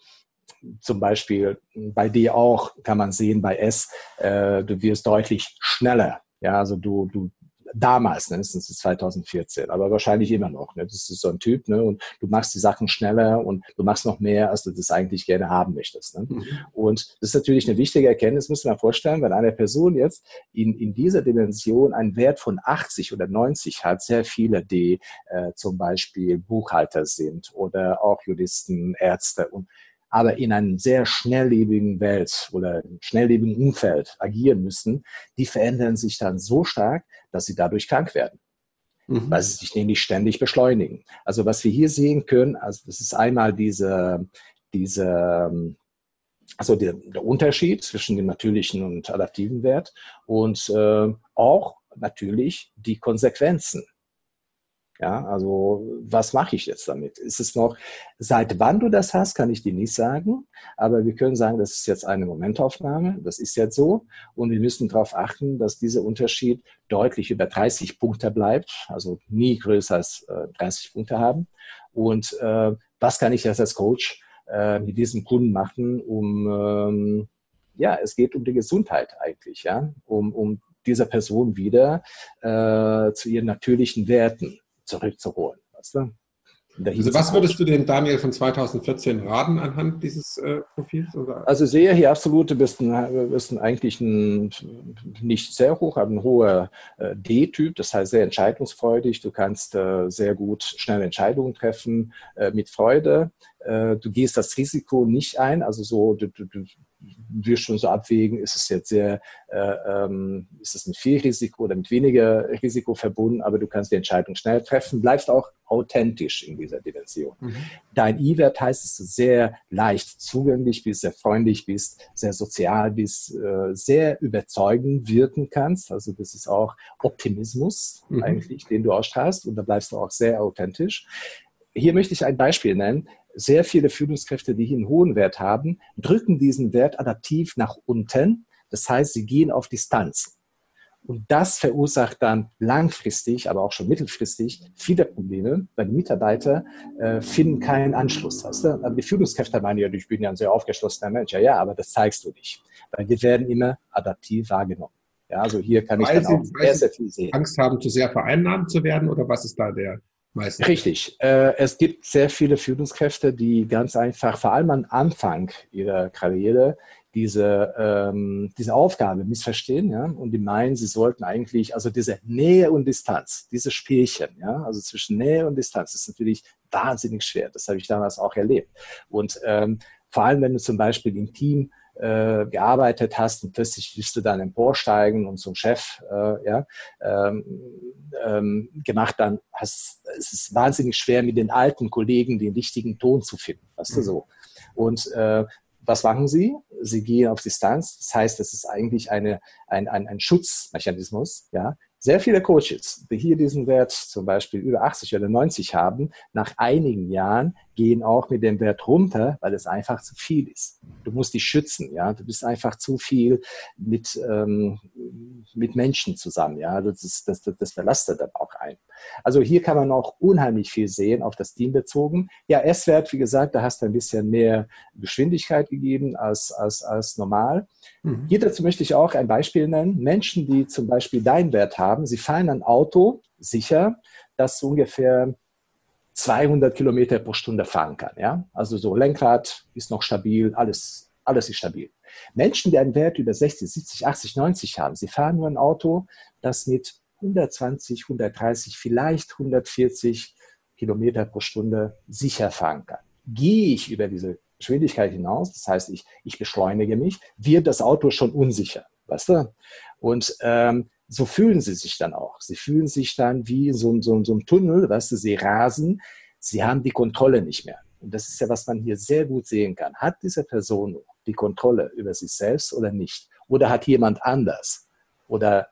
[SPEAKER 2] zum Beispiel bei dir auch kann man sehen, bei S, äh, du wirst deutlich schneller. Ja, also du, du damals, ne, das ist 2014, aber wahrscheinlich immer noch. Ne? Das ist so ein Typ, ne? Und du machst die Sachen schneller und du machst noch mehr, als du das eigentlich gerne haben möchtest. Ne? Mhm. Und das ist natürlich eine wichtige Erkenntnis, muss man vorstellen, wenn eine Person jetzt in, in dieser Dimension einen Wert von 80 oder 90 hat, sehr viele, die äh, zum Beispiel Buchhalter sind oder auch Juristen, Ärzte und aber in einem sehr schnelllebigen Welt oder schnelllebigen Umfeld agieren müssen, die verändern sich dann so stark, dass sie dadurch krank werden. Mhm. Weil sie sich nämlich ständig beschleunigen. Also was wir hier sehen können, also das ist einmal diese, diese also der, der Unterschied zwischen dem natürlichen und adaptiven Wert und äh, auch natürlich die Konsequenzen ja, also was mache ich jetzt damit? Ist es noch, seit wann du das hast, kann ich dir nicht sagen, aber wir können sagen, das ist jetzt eine Momentaufnahme, das ist jetzt so und wir müssen darauf achten, dass dieser Unterschied deutlich über 30 Punkte bleibt, also nie größer als äh, 30 Punkte haben. Und äh, was kann ich jetzt als Coach äh, mit diesem Kunden machen, um, ähm, ja, es geht um die Gesundheit eigentlich, ja, um, um dieser Person wieder äh, zu ihren natürlichen Werten zurückzuholen. Weißt du?
[SPEAKER 1] Also was würdest du dem Daniel von 2014 raten anhand dieses äh, Profils? Oder?
[SPEAKER 2] Also sehe hier absolut, du bist, ein, bist ein eigentlich ein, nicht sehr hoch, aber ein hoher äh, D-Typ, das heißt sehr entscheidungsfreudig. Du kannst äh, sehr gut schnelle Entscheidungen treffen äh, mit Freude. Äh, du gehst das Risiko nicht ein, also so, du, du, du wirst schon so abwägen, ist es jetzt sehr, äh, ähm, ist es mit viel Risiko oder mit weniger Risiko verbunden, aber du kannst die Entscheidung schnell treffen, bleibst auch authentisch in dieser Dimension. Mhm. Dein I-Wert heißt, dass du sehr leicht zugänglich bist, sehr freundlich bist, sehr sozial bist, äh, sehr überzeugend wirken kannst. Also das ist auch Optimismus mhm. eigentlich, den du ausstrahlst und da bleibst du auch sehr authentisch. Hier möchte ich ein Beispiel nennen sehr viele Führungskräfte, die hier einen hohen Wert haben, drücken diesen Wert adaptiv nach unten. Das heißt, sie gehen auf Distanz. Und das verursacht dann langfristig, aber auch schon mittelfristig viele Probleme, weil die Mitarbeiter äh, finden keinen Anschluss. Weißt du? Aber die Führungskräfte meinen ja, ich bin ja ein sehr aufgeschlossener Mensch. Ja, ja, aber das zeigst du nicht. Weil wir werden immer adaptiv wahrgenommen. Ja, also hier kann
[SPEAKER 1] weil
[SPEAKER 2] ich dann
[SPEAKER 1] Sie, auch sehr, sehr viel sehen. Angst haben, zu sehr vereinnahmt zu werden oder was ist da der meiste?
[SPEAKER 2] Richtig. Äh, es gibt sehr viele Führungskräfte, die ganz einfach, vor allem am Anfang ihrer Karriere, diese, ähm, diese Aufgabe missverstehen, ja, und die meinen, sie sollten eigentlich, also diese Nähe und Distanz, diese Spielchen, ja, also zwischen Nähe und Distanz, ist natürlich wahnsinnig schwer. Das habe ich damals auch erlebt. Und ähm, vor allem, wenn du zum Beispiel im Team äh, gearbeitet hast und plötzlich wirst du dann emporsteigen und zum Chef äh, ja, ähm, ähm, gemacht, dann hast, es ist wahnsinnig schwer, mit den alten Kollegen den richtigen Ton zu finden. Weißt du mhm. so? Und äh, was machen sie? Sie gehen auf Distanz. Das heißt, das ist eigentlich eine, ein, ein, ein Schutzmechanismus. Ja? Sehr viele Coaches, die hier diesen Wert zum Beispiel über 80 oder 90 haben, nach einigen Jahren gehen auch mit dem Wert runter, weil es einfach zu viel ist. Du musst dich schützen, ja. Du bist einfach zu viel mit, ähm, mit Menschen zusammen, ja. Das, ist, das, das, das belastet dann auch ein. Also hier kann man auch unheimlich viel sehen, auf das Team bezogen. Ja, S-Wert, wie gesagt, da hast du ein bisschen mehr Geschwindigkeit gegeben als, als, als normal. Mhm. Hier dazu möchte ich auch ein Beispiel nennen. Menschen, die zum Beispiel deinen Wert haben, sie fahren ein Auto sicher, das ungefähr 200 Kilometer pro Stunde fahren kann. Ja? Also so Lenkrad ist noch stabil, alles, alles ist stabil. Menschen, die einen Wert über 60, 70, 80, 90 haben, sie fahren nur ein Auto, das mit 120, 130, vielleicht 140 Kilometer pro Stunde sicher fahren kann. Gehe ich über diese Geschwindigkeit hinaus, das heißt, ich, ich beschleunige mich, wird das Auto schon unsicher. Weißt du? Und ähm, so fühlen sie sich dann auch. Sie fühlen sich dann wie in so, so, so einem Tunnel, weißt du, sie rasen, sie haben die Kontrolle nicht mehr. Und das ist ja, was man hier sehr gut sehen kann. Hat diese Person die Kontrolle über sich selbst oder nicht? Oder hat jemand anders oder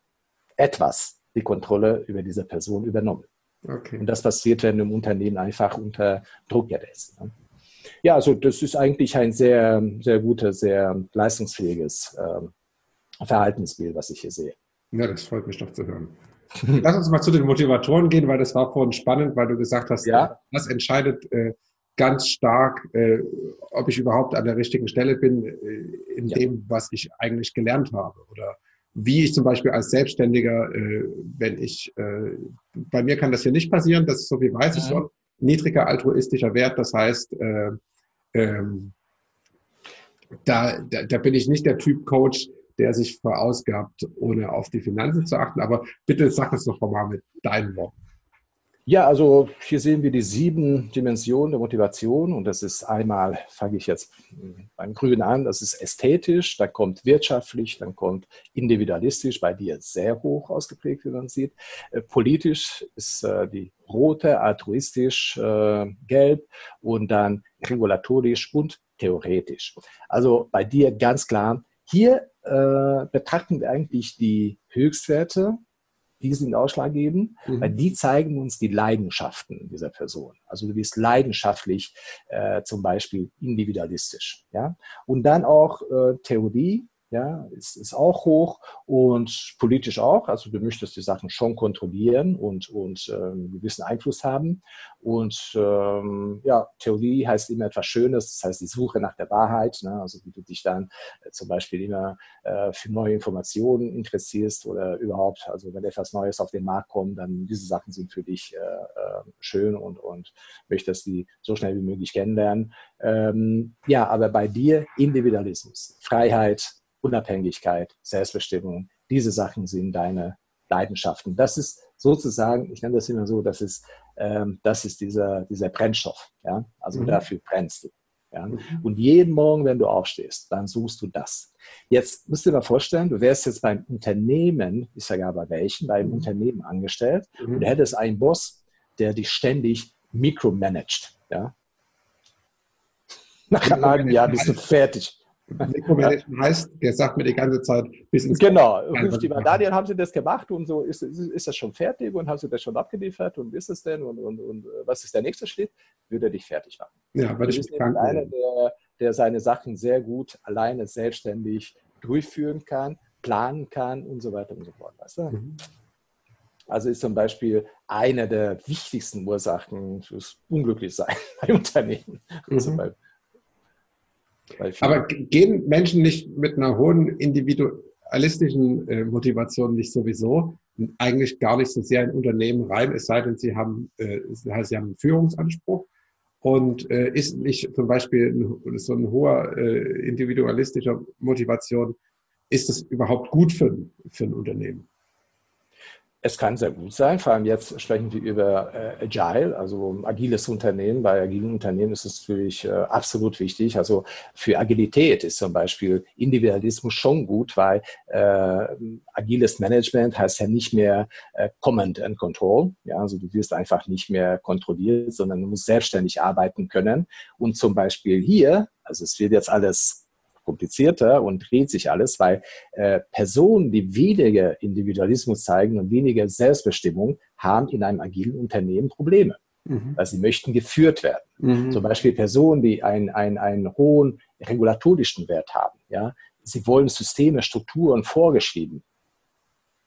[SPEAKER 2] etwas die Kontrolle über diese Person übernommen? Okay. Und das passiert, wenn im Unternehmen einfach unter Druck gerätst. Ne? Ja, also das ist eigentlich ein sehr, sehr gutes, sehr leistungsfähiges äh, Verhaltensbild, was ich hier sehe.
[SPEAKER 1] Ja, das freut mich doch zu hören. Lass uns mal zu den Motivatoren gehen, weil das war vorhin spannend, weil du gesagt hast, ja. das entscheidet äh, ganz stark, äh, ob ich überhaupt an der richtigen Stelle bin, äh, in ja. dem, was ich eigentlich gelernt habe. Oder wie ich zum Beispiel als Selbstständiger, äh, wenn ich, äh, bei mir kann das hier nicht passieren, das ist so wie weiß ich so, niedriger altruistischer Wert, das heißt, äh, ähm, da, da, da bin ich nicht der Typ Coach, der sich verausgabt, ohne auf die Finanzen zu achten. Aber bitte sag es doch mal mit deinen Worten.
[SPEAKER 2] Ja, also hier sehen wir die sieben Dimensionen der Motivation und das ist einmal, fange ich jetzt beim Grün an, das ist ästhetisch, dann kommt wirtschaftlich, dann kommt individualistisch, bei dir sehr hoch ausgeprägt, wie man sieht. Äh, politisch ist äh, die rote, altruistisch, äh, gelb und dann regulatorisch und theoretisch. Also bei dir ganz klar, hier äh, betrachten wir eigentlich die Höchstwerte, die sind ausschlaggebend, mhm. weil die zeigen uns die Leidenschaften dieser Person. Also du bist leidenschaftlich, äh, zum Beispiel individualistisch. Ja? Und dann auch äh, Theorie, ja, ist, ist auch hoch und politisch auch. Also du möchtest die Sachen schon kontrollieren und, und ähm, gewissen Einfluss haben. Und ähm, ja, Theorie heißt immer etwas Schönes, das heißt die Suche nach der Wahrheit. Ne? Also wie du dich dann äh, zum Beispiel immer äh, für neue Informationen interessierst oder überhaupt, also wenn etwas Neues auf den Markt kommt, dann diese Sachen sind für dich äh, äh, schön und, und möchtest die so schnell wie möglich kennenlernen. Ähm, ja, aber bei dir Individualismus, Freiheit, Unabhängigkeit, Selbstbestimmung, diese Sachen sind deine Leidenschaften. Das ist sozusagen, ich nenne das immer so, das ist, ähm, das ist dieser, dieser Brennstoff. Ja? Also mhm. dafür brennst du. Ja? Mhm. Und jeden Morgen, wenn du aufstehst, dann suchst du das. Jetzt musst du dir mal vorstellen, du wärst jetzt beim Unternehmen, ich sage aber welchen, beim mhm. Unternehmen angestellt mhm. und du hättest einen Boss, der dich ständig micromanagt. Ja? Nach einem halben Jahr bist du fertig.
[SPEAKER 1] Mikromanagen heißt, der sagt mir die ganze Zeit
[SPEAKER 2] bis ins Genau, ruft die Daniel, haben Sie das gemacht und so, ist, ist, ist, das schon fertig und haben Sie das schon abgeliefert und ist es denn und, und, und was ist der nächste Schritt? Würde er dich fertig machen. Ja, weil du bist einer, der, der seine Sachen sehr gut alleine selbstständig durchführen kann, planen kann und so weiter und so fort. Weißt du? Mhm. Also ist zum Beispiel eine der wichtigsten Ursachen fürs Unglücklichsein bei Unternehmen. Mhm. Also bei,
[SPEAKER 1] aber gehen Menschen nicht mit einer hohen Individu individualistischen äh, Motivationen nicht sowieso eigentlich gar nicht so sehr in Unternehmen rein, es sei denn, sie haben, äh, sie haben einen Führungsanspruch. Und äh, ist nicht zum Beispiel ein, so ein hoher äh, individualistischer Motivation, ist es überhaupt gut für, für ein Unternehmen?
[SPEAKER 2] Es kann sehr gut sein, vor allem jetzt sprechen wir über äh, Agile, also agiles Unternehmen. Bei agilen Unternehmen ist es natürlich äh, absolut wichtig. Also für Agilität ist zum Beispiel Individualismus schon gut, weil äh, agiles Management heißt ja nicht mehr äh, Command and Control. Ja, also du wirst einfach nicht mehr kontrolliert, sondern du musst selbstständig arbeiten können. Und zum Beispiel hier, also es wird jetzt alles komplizierter und dreht sich alles, weil äh, Personen, die weniger Individualismus zeigen und weniger Selbstbestimmung, haben in einem agilen Unternehmen Probleme. Mhm. Weil sie möchten geführt werden. Mhm. Zum Beispiel Personen, die einen, einen, einen hohen regulatorischen Wert haben. Ja? Sie wollen Systeme, Strukturen vorgeschrieben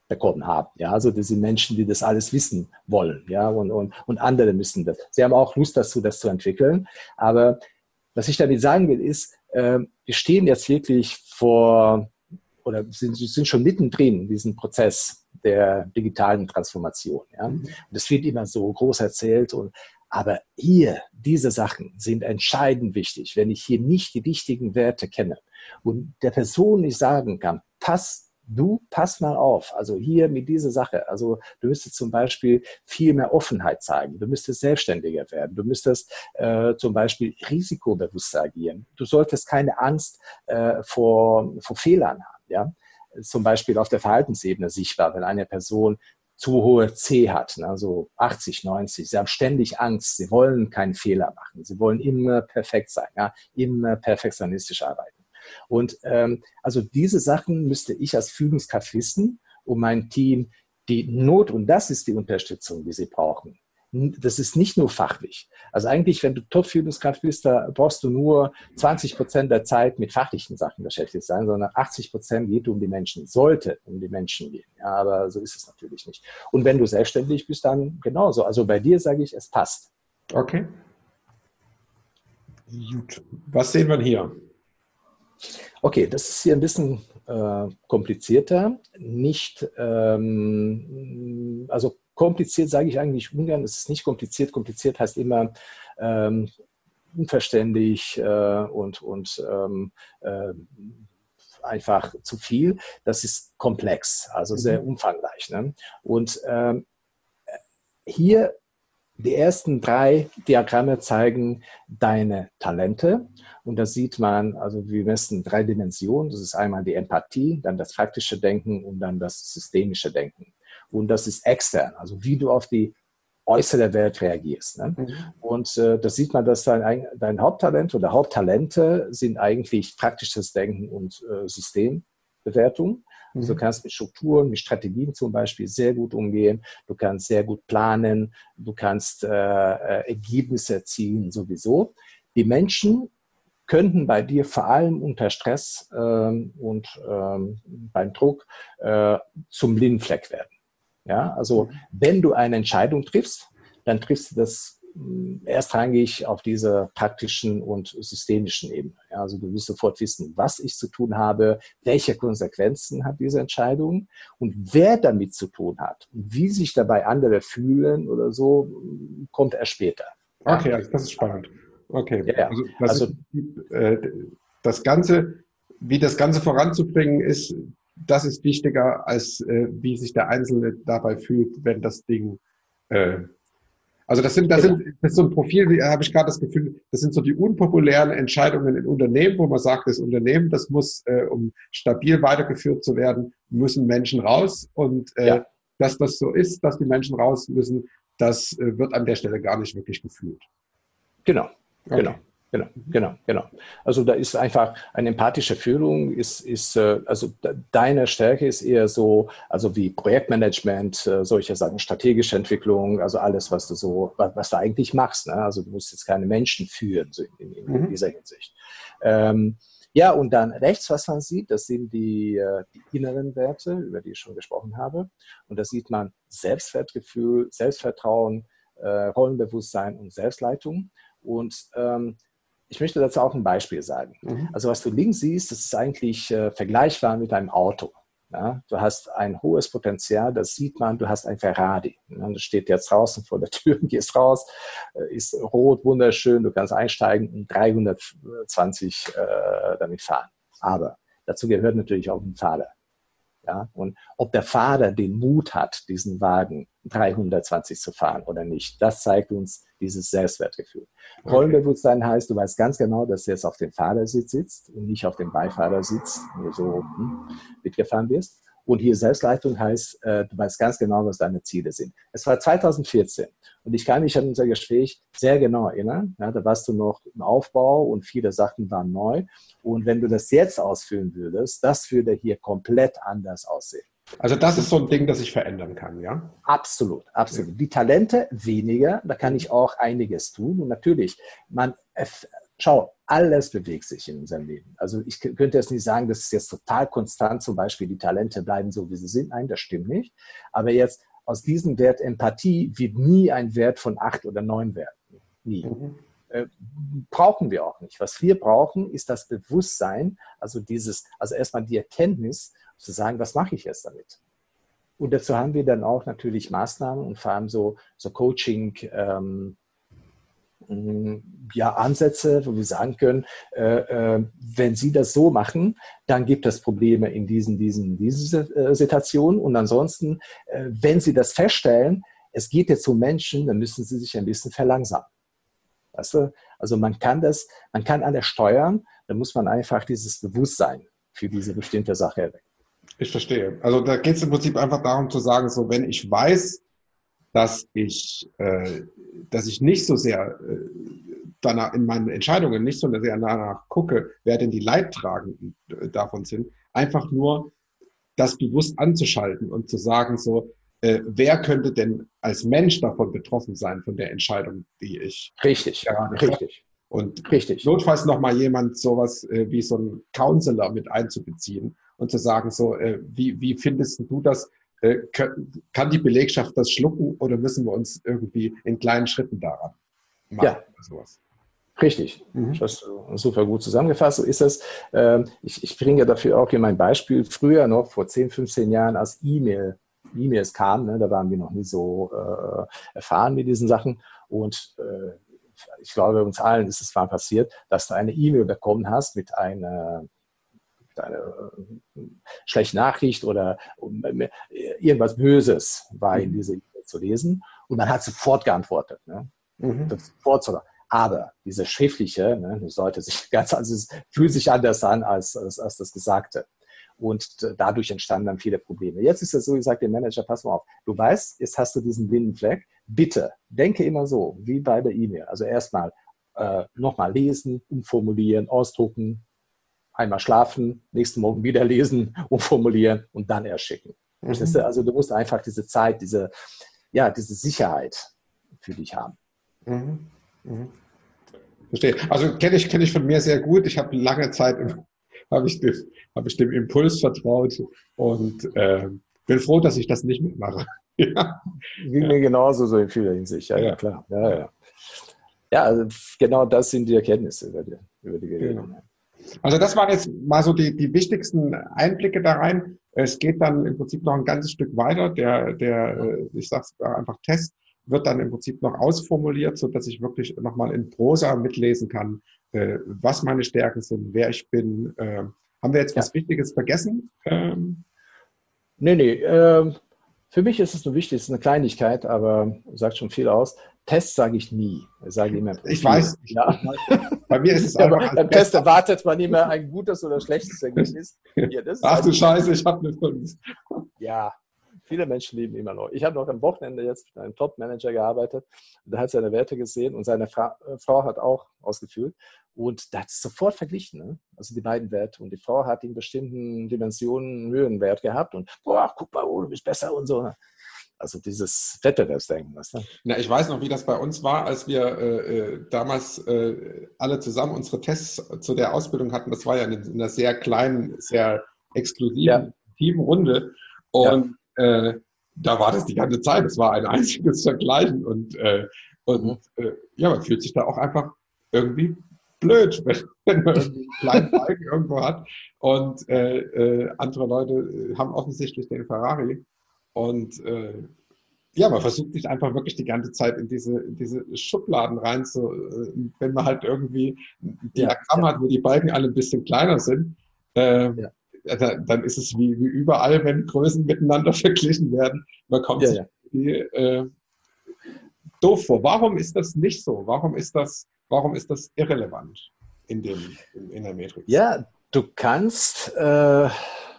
[SPEAKER 2] bekommen haben. Ja, also das sind Menschen, die das alles wissen wollen. Ja, und, und, und andere müssen das. Sie haben auch Lust dazu, das zu entwickeln. Aber was ich damit sagen will, ist, wir stehen jetzt wirklich vor oder sind, sind schon mittendrin in diesem Prozess der digitalen Transformation. Ja? Mhm. Und das wird immer so groß erzählt und aber hier, diese Sachen sind entscheidend wichtig. Wenn ich hier nicht die richtigen Werte kenne und der Person nicht sagen kann, pass du pass mal auf, also hier mit dieser Sache, also du müsstest zum Beispiel viel mehr Offenheit zeigen, du müsstest selbstständiger werden, du müsstest äh, zum Beispiel risikobewusst agieren, du solltest keine Angst äh, vor, vor Fehlern haben, ja, zum Beispiel auf der Verhaltensebene sichtbar, wenn eine Person zu hohe C hat, ne, also 80, 90. Sie haben ständig Angst, sie wollen keinen Fehler machen, sie wollen immer perfekt sein, ja, immer perfektionistisch arbeiten. Und ähm, also diese Sachen müsste ich als Führungskraft wissen, um mein Team die Not, und das ist die Unterstützung, die sie brauchen. Das ist nicht nur fachlich. Also eigentlich, wenn du Top-Führungskraft bist, da brauchst du nur 20 Prozent der Zeit mit fachlichen Sachen beschäftigt sein, sondern 80 Prozent geht um die Menschen, sollte um die Menschen gehen. Ja, aber so ist es natürlich nicht. Und wenn du selbstständig bist, dann genauso. Also bei dir sage ich, es passt.
[SPEAKER 1] Okay. Gut. Was sehen wir hier?
[SPEAKER 2] Okay, das ist hier ein bisschen äh, komplizierter. Nicht, ähm, also kompliziert sage ich eigentlich ungern, es ist nicht kompliziert. Kompliziert heißt immer ähm, unverständlich äh, und, und ähm, äh, einfach zu viel. Das ist komplex, also sehr mhm. umfangreich. Ne? Und ähm, hier die ersten drei Diagramme zeigen deine Talente. Und da sieht man, also wir messen drei Dimensionen. Das ist einmal die Empathie, dann das praktische Denken und dann das systemische Denken. Und das ist extern, also wie du auf die äußere Welt reagierst. Ne? Mhm. Und äh, da sieht man, dass dein, dein Haupttalent oder Haupttalente sind eigentlich praktisches Denken und äh, Systembewertung. Also du kannst mit Strukturen, mit Strategien zum Beispiel sehr gut umgehen. Du kannst sehr gut planen. Du kannst äh, äh, Ergebnisse erzielen sowieso. Die Menschen könnten bei dir vor allem unter Stress ähm, und ähm, beim Druck äh, zum Blindfleck werden. Ja, also mhm. wenn du eine Entscheidung triffst, dann triffst du das erstrangig auf dieser praktischen und systemischen Ebene. Also du wirst sofort wissen, was ich zu tun habe, welche Konsequenzen hat diese Entscheidung und wer damit zu tun hat und wie sich dabei andere fühlen oder so, kommt erst später.
[SPEAKER 1] Okay, also das ist spannend. Okay, ja, also, das, also ist, äh, das Ganze, wie das Ganze voranzubringen ist, das ist wichtiger, als äh, wie sich der Einzelne dabei fühlt, wenn das Ding äh, also das sind, das sind, das ist so ein Profil, da habe ich gerade das Gefühl, das sind so die unpopulären Entscheidungen in Unternehmen, wo man sagt, das Unternehmen, das muss, äh, um stabil weitergeführt zu werden, müssen Menschen raus. Und äh, ja. dass das so ist, dass die Menschen raus müssen, das äh, wird an der Stelle gar nicht wirklich gefühlt.
[SPEAKER 2] Genau, okay. genau. Genau, genau, genau. Also da ist einfach eine empathische Führung, ist, ist äh, also deine Stärke ist eher so, also wie Projektmanagement, äh, solche Sachen, strategische Entwicklung, also alles, was du so, was, du eigentlich machst. Ne? Also du musst jetzt keine Menschen führen, so in, in, in mhm. dieser Hinsicht. Ähm, ja, und dann rechts, was man sieht, das sind die, äh, die inneren Werte, über die ich schon gesprochen habe. Und da sieht man Selbstwertgefühl, Selbstvertrauen, Rollenbewusstsein und Selbstleitung. Und ähm, ich möchte dazu auch ein Beispiel sagen. Mhm. Also was du links siehst, das ist eigentlich äh, vergleichbar mit einem Auto. Ja, du hast ein hohes Potenzial, das sieht man, du hast ein Ferrari. Ja, das steht jetzt draußen vor der Tür, gehst raus, äh, ist rot, wunderschön, du kannst einsteigen und 320 äh, damit fahren. Aber dazu gehört natürlich auch ein Fahrer. Ja, und ob der Fahrer den Mut hat, diesen Wagen 320 zu fahren oder nicht, das zeigt uns dieses Selbstwertgefühl. Okay. Rollenbewusstsein heißt, du weißt ganz genau, dass du jetzt auf dem Fahrersitz sitzt und nicht auf dem Beifahrersitz, wo du so hm, mitgefahren wirst. Und hier Selbstleitung heißt, äh, du weißt ganz genau, was deine Ziele sind. Es war 2014 und ich kann mich an unser Gespräch sehr genau erinnern. Ja, da warst du noch im Aufbau und viele Sachen waren neu. Und wenn du das jetzt ausfüllen würdest, das würde hier komplett anders aussehen.
[SPEAKER 1] Also das ist so ein Ding, das ich verändern kann, ja?
[SPEAKER 2] Absolut, absolut. Die Talente weniger, da kann ich auch einiges tun. Und natürlich, man schau, alles bewegt sich in unserem Leben. Also ich könnte jetzt nicht sagen, das ist jetzt total konstant, zum Beispiel die Talente bleiben so, wie sie sind. Nein, das stimmt nicht. Aber jetzt aus diesem Wert Empathie wird nie ein Wert von acht oder neun werden. Nie. Mhm. Äh, brauchen wir auch nicht. Was wir brauchen, ist das Bewusstsein, also dieses, also erstmal die Erkenntnis, zu sagen, was mache ich jetzt damit? Und dazu haben wir dann auch natürlich Maßnahmen und vor allem so, so Coaching, ähm, ja, Ansätze, wo wir sagen können, äh, äh, wenn Sie das so machen, dann gibt es Probleme in diesen, diesen, diesen äh, Situationen. Und ansonsten, äh, wenn Sie das feststellen, es geht jetzt um Menschen, dann müssen Sie sich ein bisschen verlangsamen. Weißt du? Also man kann das, man kann alles steuern, da muss man einfach dieses Bewusstsein für diese bestimmte Sache erwecken.
[SPEAKER 1] Ich verstehe. Also da geht es im Prinzip einfach darum zu sagen, so wenn ich weiß, dass ich, äh, dass ich nicht so sehr äh, danach in meinen Entscheidungen nicht so sehr danach gucke, wer denn die Leidtragenden äh, davon sind, einfach nur das bewusst anzuschalten und zu sagen so, äh, wer könnte denn als Mensch davon betroffen sein von der Entscheidung, die ich
[SPEAKER 2] richtig,
[SPEAKER 1] gerade richtig. Und richtig. notfalls nochmal jemand sowas äh, wie so ein Counselor mit einzubeziehen und zu sagen so, äh, wie, wie findest du das? Äh, kann die Belegschaft das schlucken oder müssen wir uns irgendwie in kleinen Schritten daran
[SPEAKER 2] machen? Ja. Sowas? Richtig, mhm. das ist super gut zusammengefasst. So ist es. Ähm, ich, ich bringe dafür auch hier mein Beispiel. Früher noch, vor 10, 15 Jahren, als E-Mail, E-Mails kamen, ne, da waren wir noch nie so äh, erfahren mit diesen Sachen. Und äh, ich glaube, uns allen ist es mal passiert, dass du eine E-Mail bekommen hast mit einer eine äh, schlechte Nachricht oder irgendwas Böses war in mhm. dieser E-Mail zu lesen. Und man hat sofort geantwortet. Ne? Mhm. Sofort sogar. Aber diese schriftliche, ne, sollte sich ganz, also es fühlt sich anders an als, als, als das Gesagte. Und dadurch entstanden dann viele Probleme. Jetzt ist es so, ich sage dem Manager, pass mal auf, du weißt, jetzt hast du diesen blinden Fleck. Bitte, denke immer so, wie bei der E-Mail. Also erstmal äh, nochmal lesen, umformulieren, ausdrucken, einmal schlafen, nächsten Morgen wieder lesen, umformulieren und dann erschicken. Mhm. Also du musst einfach diese Zeit, diese, ja, diese Sicherheit für dich haben. Mhm.
[SPEAKER 1] Mhm. Verstehe. Also kenne ich, kenne ich von mir sehr gut. Ich habe lange Zeit habe ich, dem, hab ich dem Impuls vertraut und äh, bin froh, dass ich das nicht mitmache.
[SPEAKER 2] ja. Ging mir genauso so in vieler Hinsicht. Ja, ja. klar. Ja, ja. ja also genau das sind die Erkenntnisse über die, über die Geräte. Genau.
[SPEAKER 1] Also das waren jetzt mal so die, die wichtigsten Einblicke da rein. Es geht dann im Prinzip noch ein ganzes Stück weiter. Der, der äh, ich sage es einfach Test, wird dann im Prinzip noch ausformuliert, so dass ich wirklich nochmal in Prosa mitlesen kann, äh, was meine Stärken sind, wer ich bin. Äh, haben wir jetzt was ja. Wichtiges vergessen? Ähm,
[SPEAKER 2] nee, nee. Äh, für mich ist es nur wichtig, es ist eine Kleinigkeit, aber sagt schon viel aus. Test sage ich nie. Ich sage immer.
[SPEAKER 1] Ich weiß. Ja.
[SPEAKER 2] Bei mir ist es einfach. beim Test erwartet man immer ein gutes oder schlechtes Ergebnis.
[SPEAKER 1] Ja, Ach du Scheiße, ich habe eine 5.
[SPEAKER 2] Ja, viele Menschen lieben immer noch. Ich habe noch am Wochenende jetzt mit einem Top-Manager gearbeitet. Der hat seine Werte gesehen und seine Fra äh, Frau hat auch ausgefüllt. Und da hat es sofort verglichen, ne? also die beiden Werte. Und die Frau hat in bestimmten Dimensionen einen höheren Wert gehabt und, boah, guck mal, oh, du bist besser und so. Ne? Also dieses Wettbewerbsdenken. Weißt du?
[SPEAKER 1] Na, ich weiß noch, wie das bei uns war, als wir äh, äh, damals äh, alle zusammen unsere Tests zu der Ausbildung hatten. Das war ja in einer sehr kleinen, sehr exklusiven ja. Teamrunde. Und ja. äh, da war das die ganze Zeit. Es war ein einziges Vergleichen. Und, äh, und mhm. Äh, ja, man fühlt sich da auch einfach irgendwie blöd, wenn man einen kleinen Balken irgendwo hat und äh, äh, andere Leute haben offensichtlich den Ferrari und äh, ja, man versucht sich einfach wirklich die ganze Zeit in diese, in diese Schubladen rein zu, äh, wenn man halt irgendwie ein Diagramm ja, ja. hat, wo die Balken alle ein bisschen kleiner sind, äh, ja. dann ist es wie, wie überall, wenn Größen miteinander verglichen werden. Man kommt sich äh, doof vor. Warum ist das nicht so? Warum ist das, warum ist das irrelevant in, dem, in der Metrik?
[SPEAKER 2] Ja, du kannst, äh,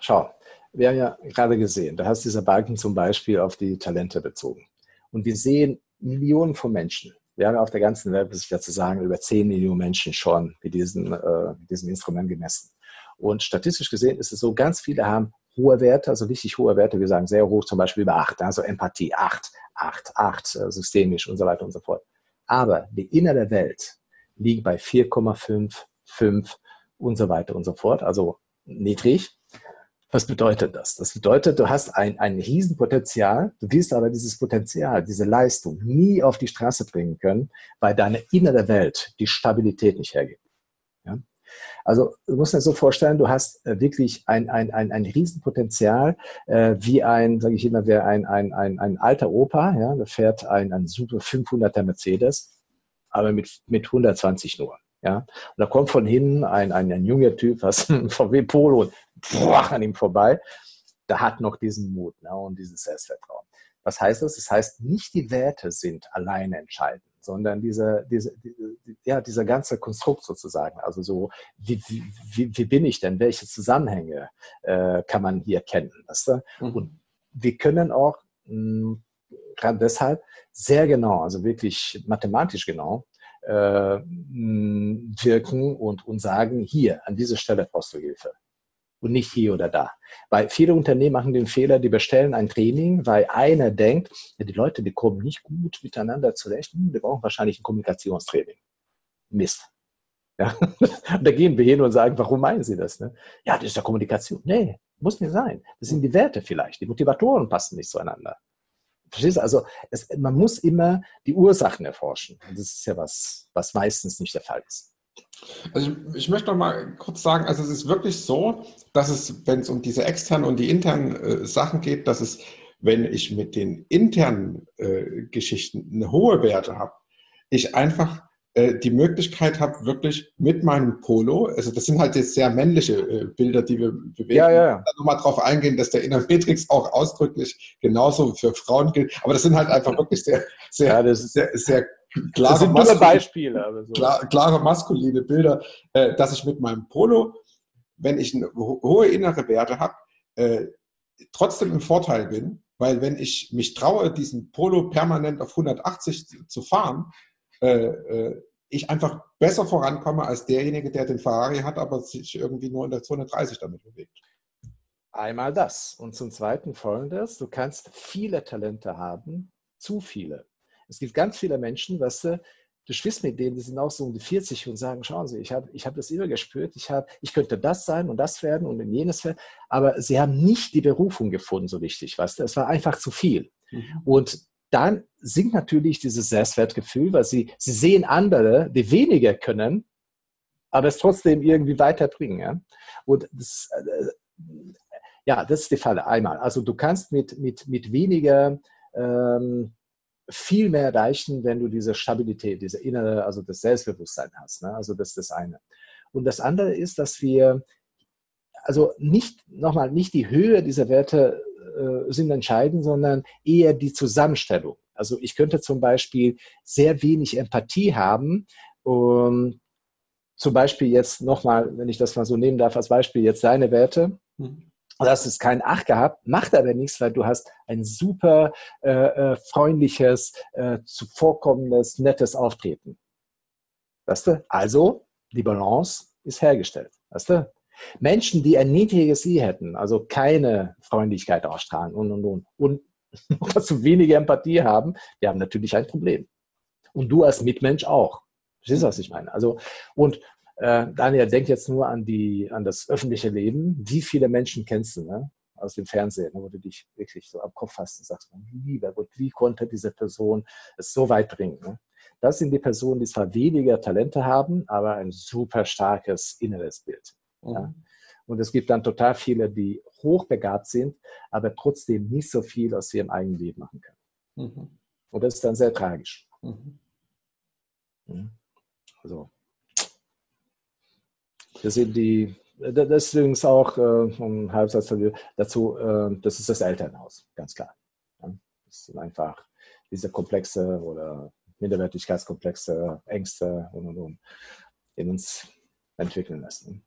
[SPEAKER 2] schau, wir haben ja gerade gesehen, da hast dieser Balken zum Beispiel auf die Talente bezogen. Und wir sehen Millionen von Menschen. Wir haben auf der ganzen Welt, muss ich dazu sagen, über 10 Millionen Menschen schon mit diesem, äh, mit diesem Instrument gemessen. Und statistisch gesehen ist es so, ganz viele haben hohe Werte, also richtig hohe Werte, wir sagen sehr hoch, zum Beispiel über 8, also Empathie 8, 8, 8, systemisch und so weiter und so fort. Aber die innere Welt liegt bei 4,5, 5 und so weiter und so fort, also niedrig. Was bedeutet das? Das bedeutet, du hast ein, ein Riesenpotenzial, du wirst aber dieses Potenzial, diese Leistung nie auf die Straße bringen können, weil deine innere Welt die Stabilität nicht hergibt. Ja? Also du musst dir so vorstellen, du hast äh, wirklich ein, ein, ein, ein Riesenpotenzial, äh, wie ein, sage ich immer, wer ein, ein, ein, ein alter Opa, ja, der fährt ein, ein super 500er Mercedes, aber mit, mit 120 nur. Ja, und da kommt von hinten ein, ein, ein junger Typ, was ein VW Polo und boah, an ihm vorbei. Der hat noch diesen Mut ne, und dieses Selbstvertrauen. Was heißt das? Das heißt, nicht die Werte sind alleine entscheidend, sondern diese, diese, ja, dieser ganze Konstrukt sozusagen. Also so, wie, wie, wie bin ich denn? Welche Zusammenhänge äh, kann man hier kennen? Weißt du? mhm. Und wir können auch mh, gerade deshalb sehr genau, also wirklich mathematisch genau, äh, wirken und, und sagen, hier, an dieser Stelle brauchst du Hilfe und nicht hier oder da. Weil viele Unternehmen machen den Fehler, die bestellen ein Training, weil einer denkt, ja, die Leute, die kommen nicht gut miteinander zurecht, hm, die brauchen wahrscheinlich ein Kommunikationstraining. Mist. Ja? Und da gehen wir hin und sagen, warum meinen Sie das? Ne? Ja, das ist ja Kommunikation. Nee, muss nicht sein. Das sind die Werte vielleicht. Die Motivatoren passen nicht zueinander. Verstehst du? Also es, man muss immer die Ursachen erforschen. Und das ist ja was, was meistens nicht der Fall ist.
[SPEAKER 1] Also ich, ich, möchte noch mal kurz sagen, also es ist wirklich so, dass es, wenn es um diese externen und die internen äh, Sachen geht, dass es, wenn ich mit den internen äh, Geschichten eine hohe Werte habe, ich einfach äh, die Möglichkeit habe, wirklich mit meinem Polo, also das sind halt jetzt sehr männliche äh, Bilder, die wir bewegen,
[SPEAKER 2] ja, ja, ja.
[SPEAKER 1] nochmal darauf eingehen, dass der Innermetrix auch ausdrücklich genauso für Frauen gilt, aber das sind halt einfach wirklich sehr, sehr, ja, das sehr, sehr klare,
[SPEAKER 2] das sind nur Beispiele.
[SPEAKER 1] So. Klar, klare maskuline Bilder, äh, dass ich mit meinem Polo, wenn ich eine hohe innere Werte habe, äh, trotzdem im Vorteil bin, weil wenn ich mich traue, diesen Polo permanent auf 180 zu fahren, ich einfach besser vorankomme als derjenige, der den Ferrari hat, aber sich irgendwie nur in der Zone 30 damit bewegt.
[SPEAKER 2] Einmal das. Und zum Zweiten folgendes, du kannst viele Talente haben, zu viele. Es gibt ganz viele Menschen, weißt du, du sprichst mit denen, die sind auch so um die 40 und sagen, schauen Sie, ich habe ich hab das immer gespürt, ich, hab, ich könnte das sein und das werden und in jenes werden, aber sie haben nicht die Berufung gefunden so richtig, weißt du, es war einfach zu viel. Mhm. Und dann sinkt natürlich dieses Selbstwertgefühl, weil sie, sie sehen andere, die weniger können, aber es trotzdem irgendwie weiterbringen. Ja? Und das, äh, ja, das ist die Falle einmal. Also du kannst mit, mit, mit weniger ähm, viel mehr erreichen, wenn du diese Stabilität, diese innere, also das Selbstbewusstsein hast. Ne? Also das ist das eine. Und das andere ist, dass wir also nicht, nochmal, nicht die Höhe dieser Werte äh, sind entscheidend, sondern eher die Zusammenstellung. Also ich könnte zum Beispiel sehr wenig Empathie haben. Um, zum Beispiel jetzt nochmal, wenn ich das mal so nehmen darf, als Beispiel jetzt deine Werte. Mhm. Du hast es kein Ach gehabt, macht aber nichts, weil du hast ein super äh, äh, freundliches, äh, zuvorkommendes, nettes Auftreten. Weißt du? Also, die Balance ist hergestellt. Weißt du? Menschen, die ein niedriges I hätten, also keine Freundlichkeit ausstrahlen und, und, und, und zu wenige Empathie haben, die haben natürlich ein Problem. Und du als Mitmensch auch. Verstehst du, was ich meine? Also, und äh, Daniel, denk jetzt nur an, die, an das öffentliche Leben. Wie viele Menschen kennst du ne? aus dem Fernsehen, wo du dich wirklich so am Kopf hast und sagst, lieber Gott, wie konnte diese Person es so weit bringen? Ne? Das sind die Personen, die zwar weniger Talente haben, aber ein super starkes inneres Bild. Mhm. Ja? Und es gibt dann total viele, die hochbegabt sind, aber trotzdem nicht so viel aus ihrem eigenen Leben machen können. Mhm. Und das ist dann sehr tragisch. Mhm. Also, das sind die, das ist übrigens auch äh, ein Halbsatz dazu, äh, das ist das Elternhaus, ganz klar. Das sind einfach diese Komplexe oder Minderwertigkeitskomplexe, Ängste und, und, und in uns entwickeln lassen.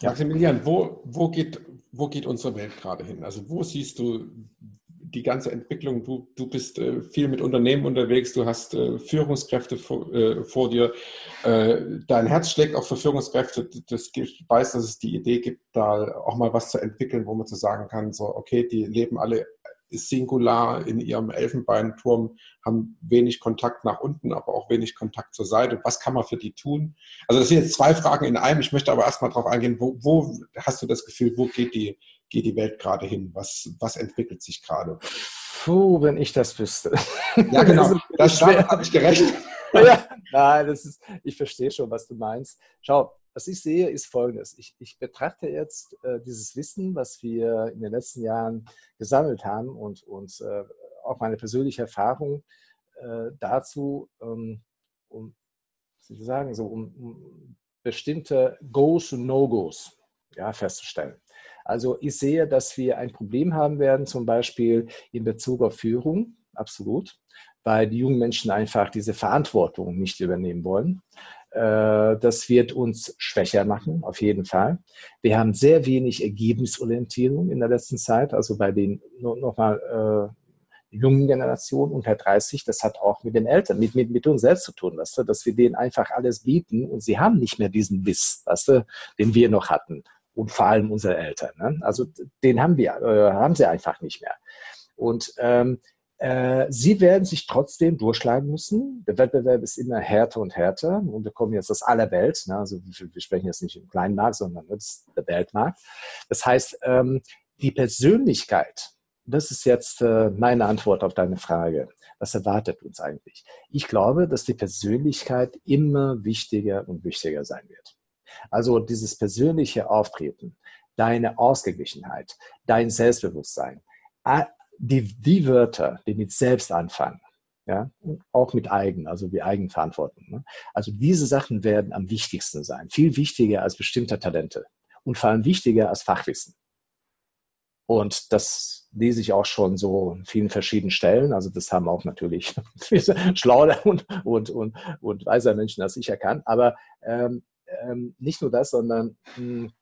[SPEAKER 1] Ja. Maximilian, wo, wo, geht, wo geht unsere Welt gerade hin? Also wo siehst du die ganze Entwicklung? Du, du bist äh, viel mit Unternehmen unterwegs, du hast äh, Führungskräfte vor, äh, vor dir. Äh, dein Herz schlägt auch für Führungskräfte. Das, ich weiß, dass es die Idee gibt, da auch mal was zu entwickeln, wo man zu sagen kann, so, okay, die leben alle singular in ihrem Elfenbeinturm, haben wenig Kontakt nach unten, aber auch wenig Kontakt zur Seite. Was kann man für die tun? Also das sind jetzt zwei Fragen in einem. Ich möchte aber erstmal darauf eingehen, wo, wo, hast du das Gefühl, wo geht die, geht die Welt gerade hin? Was, was entwickelt sich gerade?
[SPEAKER 2] Puh, wenn ich das wüsste.
[SPEAKER 1] Ja, genau. Das, das habe ich gerecht.
[SPEAKER 2] ja, nein, das ist, ich verstehe schon, was du meinst. Schau, was ich sehe, ist Folgendes. Ich, ich betrachte jetzt äh, dieses Wissen, was wir in den letzten Jahren gesammelt haben und, und äh, auch meine persönliche Erfahrung äh, dazu, ähm, um, sagen, so, um, um bestimmte Goes und No-Gos ja, festzustellen. Also ich sehe, dass wir ein Problem haben werden, zum Beispiel in Bezug auf Führung, absolut, weil die jungen Menschen einfach diese Verantwortung nicht übernehmen wollen. Äh, das wird uns schwächer machen, auf jeden Fall. Wir haben sehr wenig Ergebnisorientierung in der letzten Zeit, also bei den nochmal äh, jungen Generationen unter 30, das hat auch mit den Eltern, mit, mit, mit uns selbst zu tun, weißt du, dass wir denen einfach alles bieten und sie haben nicht mehr diesen Biss, weißt du, den wir noch hatten und vor allem unsere Eltern. Ne? Also den haben wir, äh, haben sie einfach nicht mehr. Und ähm, äh, sie werden sich trotzdem durchschlagen müssen. Der Wettbewerb ist immer härter und härter und wir kommen jetzt aus aller Welt. Ne? Also wir sprechen jetzt nicht im kleinen Markt, sondern das der Weltmarkt. Das heißt, ähm, die Persönlichkeit, das ist jetzt äh, meine Antwort auf deine Frage. Was erwartet uns eigentlich? Ich glaube, dass die Persönlichkeit immer wichtiger und wichtiger sein wird. Also dieses persönliche Auftreten, deine Ausgeglichenheit, dein Selbstbewusstsein, die, die Wörter, die mit selbst anfangen, ja, auch mit eigen, also wie Eigenverantwortung. Ne? Also diese Sachen werden am wichtigsten sein, viel wichtiger als bestimmte Talente und vor allem wichtiger als Fachwissen. Und das lese ich auch schon so in vielen verschiedenen Stellen. Also das haben auch natürlich schlaue und, und, und, und weiser Menschen als ich erkannt. Aber ähm, ähm, nicht nur das, sondern mh, hm,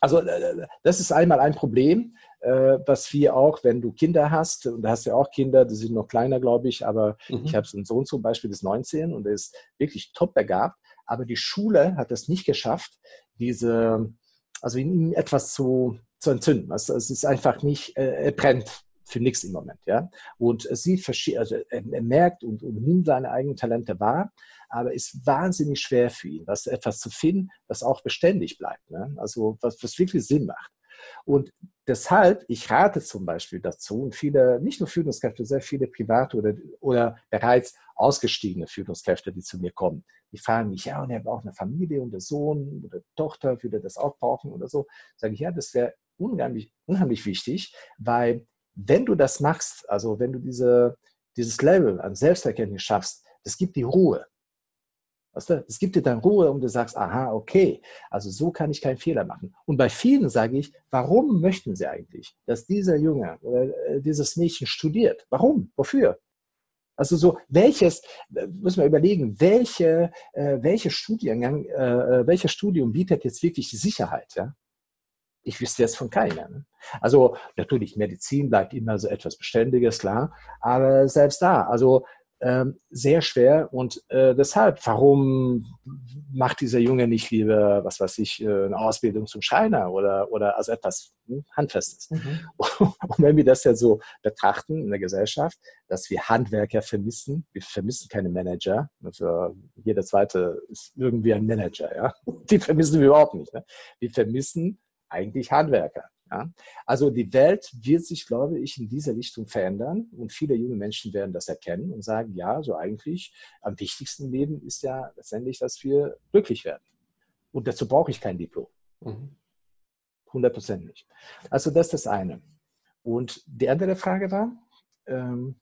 [SPEAKER 2] also äh, das ist einmal ein Problem, was wir auch, wenn du Kinder hast, und da hast du ja auch Kinder, die sind noch kleiner, glaube ich, aber mhm. ich habe einen Sohn zum Beispiel, der ist 19 und der ist wirklich top begabt, aber die Schule hat es nicht geschafft, diese, also in ihm etwas zu, zu entzünden. Also es ist einfach nicht, äh, er brennt für nichts im Moment, ja. Und sie also er, er merkt und, und nimmt seine eigenen Talente wahr, aber es ist wahnsinnig schwer für ihn, das etwas zu finden, was auch beständig bleibt. Ne? Also was, was wirklich Sinn macht. Und deshalb, ich rate zum Beispiel dazu, und viele, nicht nur Führungskräfte, sehr viele private oder, oder bereits ausgestiegene Führungskräfte, die zu mir kommen, die fragen mich, ja, und er braucht eine Familie und der Sohn oder Tochter, würde das auch brauchen oder so. Sage ich, ja, das wäre unheimlich, unheimlich wichtig, weil wenn du das machst, also wenn du diese, dieses Level an Selbsterkenntnis schaffst, das gibt die Ruhe. Weißt du, es gibt dir dann Ruhe und du sagst, aha, okay, also so kann ich keinen Fehler machen. Und bei vielen sage ich, warum möchten sie eigentlich, dass dieser Junge oder äh, dieses Mädchen studiert? Warum? Wofür? Also so, welches, äh, müssen wir überlegen, welche, äh, welche Studiengang, äh, äh, welches Studium bietet jetzt wirklich die Sicherheit, ja? Ich wüsste jetzt von keinem. Ne? Also natürlich, Medizin bleibt immer so etwas Beständiges, klar, aber selbst da, also ähm, sehr schwer und äh, deshalb, warum macht dieser Junge nicht lieber, was weiß ich, äh, eine Ausbildung zum Schreiner oder, oder also etwas hm, Handfestes? Mhm. Und wenn wir das ja so betrachten in der Gesellschaft, dass wir Handwerker vermissen, wir vermissen keine Manager, also jeder zweite ist irgendwie ein Manager, ja, die vermissen wir überhaupt nicht. Ne? Wir vermissen eigentlich Handwerker. Ja? Also die Welt wird sich, glaube ich, in dieser Richtung verändern und viele junge Menschen werden das erkennen und sagen, ja, so eigentlich am wichtigsten im Leben ist ja letztendlich, dass wir glücklich werden. Und dazu brauche ich kein Diplom. Mhm. 100 Prozent nicht. Also das ist das eine. Und die andere Frage war? Ähm,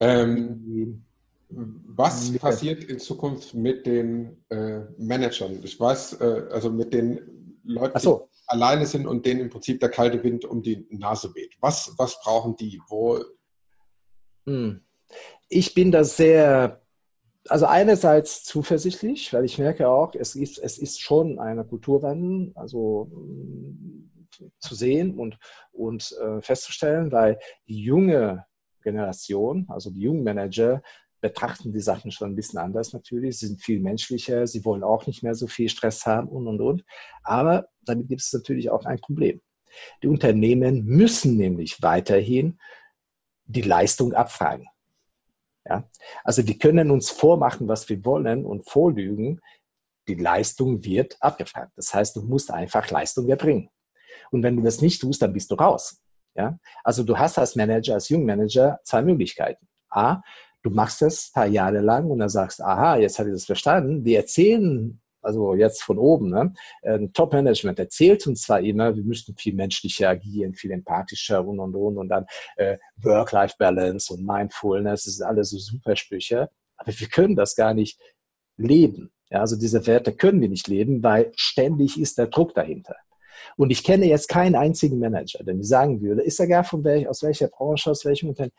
[SPEAKER 1] ähm, was passiert in Zukunft mit den äh, Managern? Ich weiß, äh, also mit den Leuten, so. Alleine sind und denen im Prinzip der kalte Wind um die Nase weht. Was, was brauchen die? Wo?
[SPEAKER 2] Hm. Ich bin da sehr also einerseits zuversichtlich, weil ich merke auch, es ist, es ist schon eine Kulturwandel, also mm, zu sehen und, und äh, festzustellen, weil die junge Generation, also die jungen Manager, betrachten die Sachen schon ein bisschen anders natürlich. Sie sind viel menschlicher, sie wollen auch nicht mehr so viel Stress haben und und und. Aber damit gibt es natürlich auch ein Problem. Die Unternehmen müssen nämlich weiterhin die Leistung abfragen. Ja? Also wir können uns vormachen, was wir wollen und vorlügen. Die Leistung wird abgefragt. Das heißt, du musst einfach Leistung erbringen. Und wenn du das nicht tust, dann bist du raus. Ja? Also du hast als Manager, als Jungmanager zwei Möglichkeiten. A, du machst das ein paar Jahre lang und dann sagst, aha, jetzt habe ich das verstanden. Wir erzählen also jetzt von oben, ne? Top-Management erzählt uns zwar immer, wir müssten viel menschlicher agieren, viel empathischer und und und und dann äh, Work-Life-Balance und Mindfulness, das sind alles so super Sprüche, aber wir können das gar nicht leben. Ja, also diese Werte können wir nicht leben, weil ständig ist der Druck dahinter. Und ich kenne jetzt keinen einzigen Manager, der mir sagen würde, ist er gar von welch, aus welcher Branche, aus welchem Unternehmen,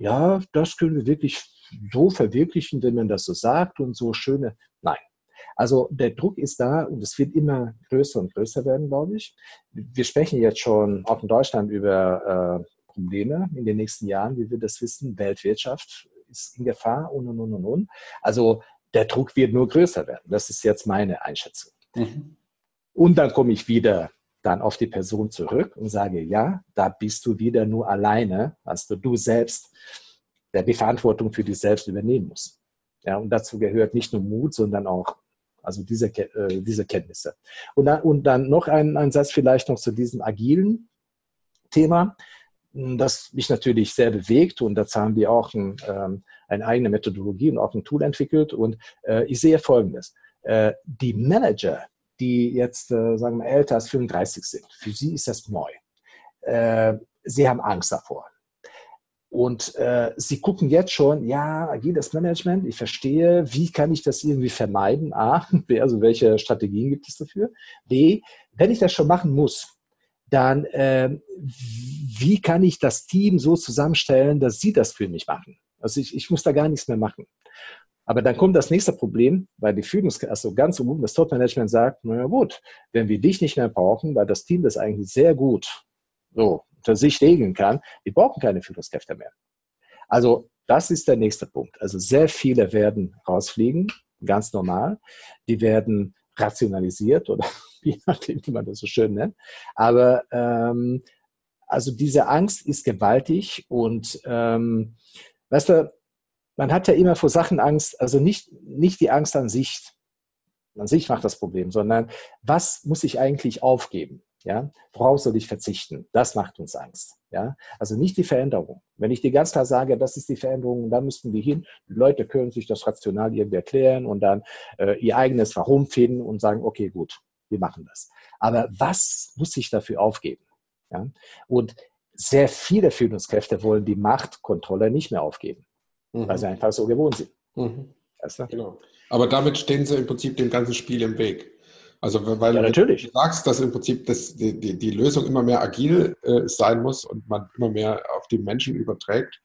[SPEAKER 2] ja, das können wir wirklich so verwirklichen, wenn man das so sagt und so schöne. Nein, also der Druck ist da und es wird immer größer und größer werden, glaube ich. Wir sprechen jetzt schon auch in Deutschland über äh, Probleme in den nächsten Jahren, wie wir das wissen. Weltwirtschaft ist in Gefahr und, und, und, und, und. Also der Druck wird nur größer werden. Das ist jetzt meine Einschätzung. Mhm. Und dann komme ich wieder dann auf die Person zurück und sage, ja, da bist du wieder nur alleine, als du, du selbst der die Verantwortung für dich selbst übernehmen musst. Ja, und dazu gehört nicht nur Mut, sondern auch also diese, äh, diese Kenntnisse. Und dann, und dann noch ein, ein Satz vielleicht noch zu diesem agilen Thema, das mich natürlich sehr bewegt und dazu haben wir auch ein, ähm, eine eigene Methodologie und auch ein Tool entwickelt und äh, ich sehe Folgendes. Äh, die Manager, die jetzt, äh, sagen wir, älter als 35 sind, für sie ist das neu. Äh, sie haben Angst davor. Und äh, sie gucken jetzt schon, ja, agiles Management, ich verstehe, wie kann ich das irgendwie vermeiden? A, also welche Strategien gibt es dafür? B, wenn ich das schon machen muss, dann äh, wie kann ich das Team so zusammenstellen, dass sie das für mich machen? Also ich, ich muss da gar nichts mehr machen. Aber dann kommt das nächste Problem, weil die Führungskraft, also ganz umum, das Top-Management sagt, naja gut, wenn wir dich nicht mehr brauchen, weil das Team das eigentlich sehr gut so für sich regeln kann, die brauchen keine Führungskräfte mehr. Also das ist der nächste Punkt. Also sehr viele werden rausfliegen, ganz normal. Die werden rationalisiert oder wie man das so schön nennt. Aber ähm, also diese Angst ist gewaltig und ähm, weißt du, man hat ja immer vor Sachen Angst, also nicht, nicht die Angst an sich, an sich macht das Problem, sondern was muss ich eigentlich aufgeben? Ja, worauf soll ich verzichten? Das macht uns Angst. Ja, also nicht die Veränderung. Wenn ich dir ganz klar sage, das ist die Veränderung, da müssten wir hin. Die Leute können sich das rational irgendwie erklären und dann äh, ihr eigenes Warum finden und sagen, okay, gut, wir machen das. Aber was muss ich dafür aufgeben? Ja, und sehr viele Führungskräfte wollen die Machtkontrolle nicht mehr aufgeben, mhm. weil sie einfach so gewohnt sind. Mhm.
[SPEAKER 1] Weißt du? Genau. Aber damit stehen sie im Prinzip dem ganzen Spiel im Weg. Also weil
[SPEAKER 2] ja, natürlich.
[SPEAKER 1] du sagst, dass im Prinzip das, die, die, die Lösung immer mehr agil äh, sein muss und man immer mehr auf die Menschen überträgt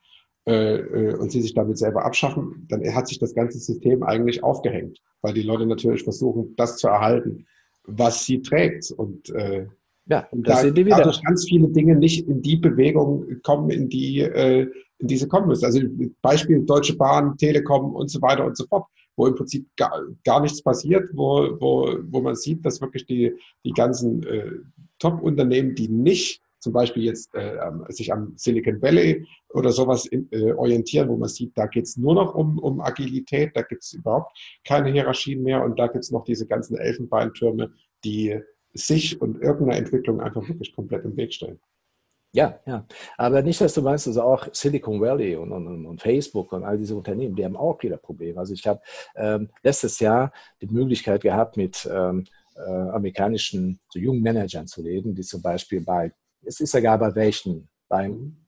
[SPEAKER 1] äh, äh, und sie sich damit selber abschaffen, dann hat sich das ganze System eigentlich aufgehängt, weil die Leute natürlich versuchen, das zu erhalten, was sie trägt. Und, äh, ja, und da dadurch ganz viele Dinge nicht in die Bewegung kommen, in die, äh, diese kommen müssen. Also Beispiel Deutsche Bahn, Telekom und so weiter und so fort wo im Prinzip gar, gar nichts passiert, wo, wo, wo man sieht, dass wirklich die, die ganzen äh, Top-Unternehmen, die nicht zum Beispiel jetzt äh, sich am Silicon Valley oder sowas in, äh, orientieren, wo man sieht, da geht es nur noch um, um Agilität, da gibt es überhaupt keine Hierarchien mehr und da gibt es noch diese ganzen Elfenbeintürme, die sich und irgendeiner Entwicklung einfach wirklich komplett im Weg stellen.
[SPEAKER 2] Ja, ja. Aber nicht, dass du meinst, also auch Silicon Valley und, und, und, Facebook und all diese Unternehmen, die haben auch wieder Probleme. Also ich habe ähm, letztes Jahr die Möglichkeit gehabt, mit ähm, äh, amerikanischen so jungen Managern zu reden, die zum Beispiel bei, es ist egal bei welchen, beim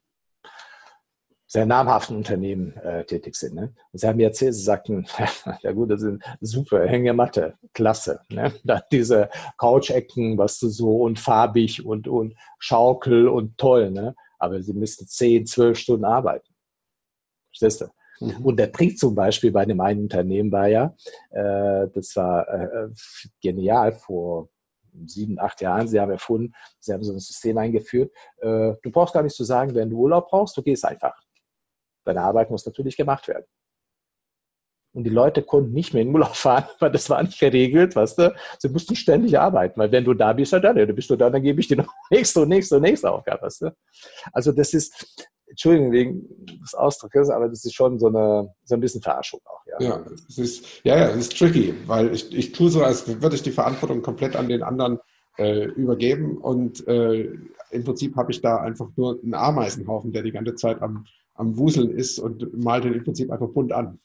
[SPEAKER 2] sehr namhaften Unternehmen äh, tätig sind. Ne? Und sie haben mir erzählt, sie sagten, ja gut, das sind super, Hängematte, klasse. Ne? Da diese Couch-Ecken, was du so und farbig und, und Schaukel und toll. Ne? Aber sie müssten zehn, zwölf Stunden arbeiten. Verstehst du? Mhm. Und der Trick zum Beispiel bei dem einen Unternehmen war ja, äh, das war äh, genial vor sieben, acht Jahren, sie haben erfunden, sie haben so ein System eingeführt. Äh, du brauchst gar nicht zu sagen, wenn du Urlaub brauchst, du gehst einfach. Deine Arbeit muss natürlich gemacht werden. Und die Leute konnten nicht mehr in Urlaub fahren, weil das war nicht geregelt, weißt du? Sie mussten ständig arbeiten, weil wenn du da bist, ja dann, bist du da, dann gebe ich dir noch nächste und nächste und nächste Aufgabe, weißt du? Also das ist, Entschuldigung wegen des Ausdrucks, aber das ist schon so, eine, so ein bisschen Verarschung auch.
[SPEAKER 1] Ja, ja, es ist, ja, ja, ist tricky, weil ich, ich tue so, als würde ich die Verantwortung komplett an den anderen äh, übergeben und äh, im Prinzip habe ich da einfach nur einen Ameisenhaufen, der die ganze Zeit am, am Wuseln ist und malt den im Prinzip einfach bunt an.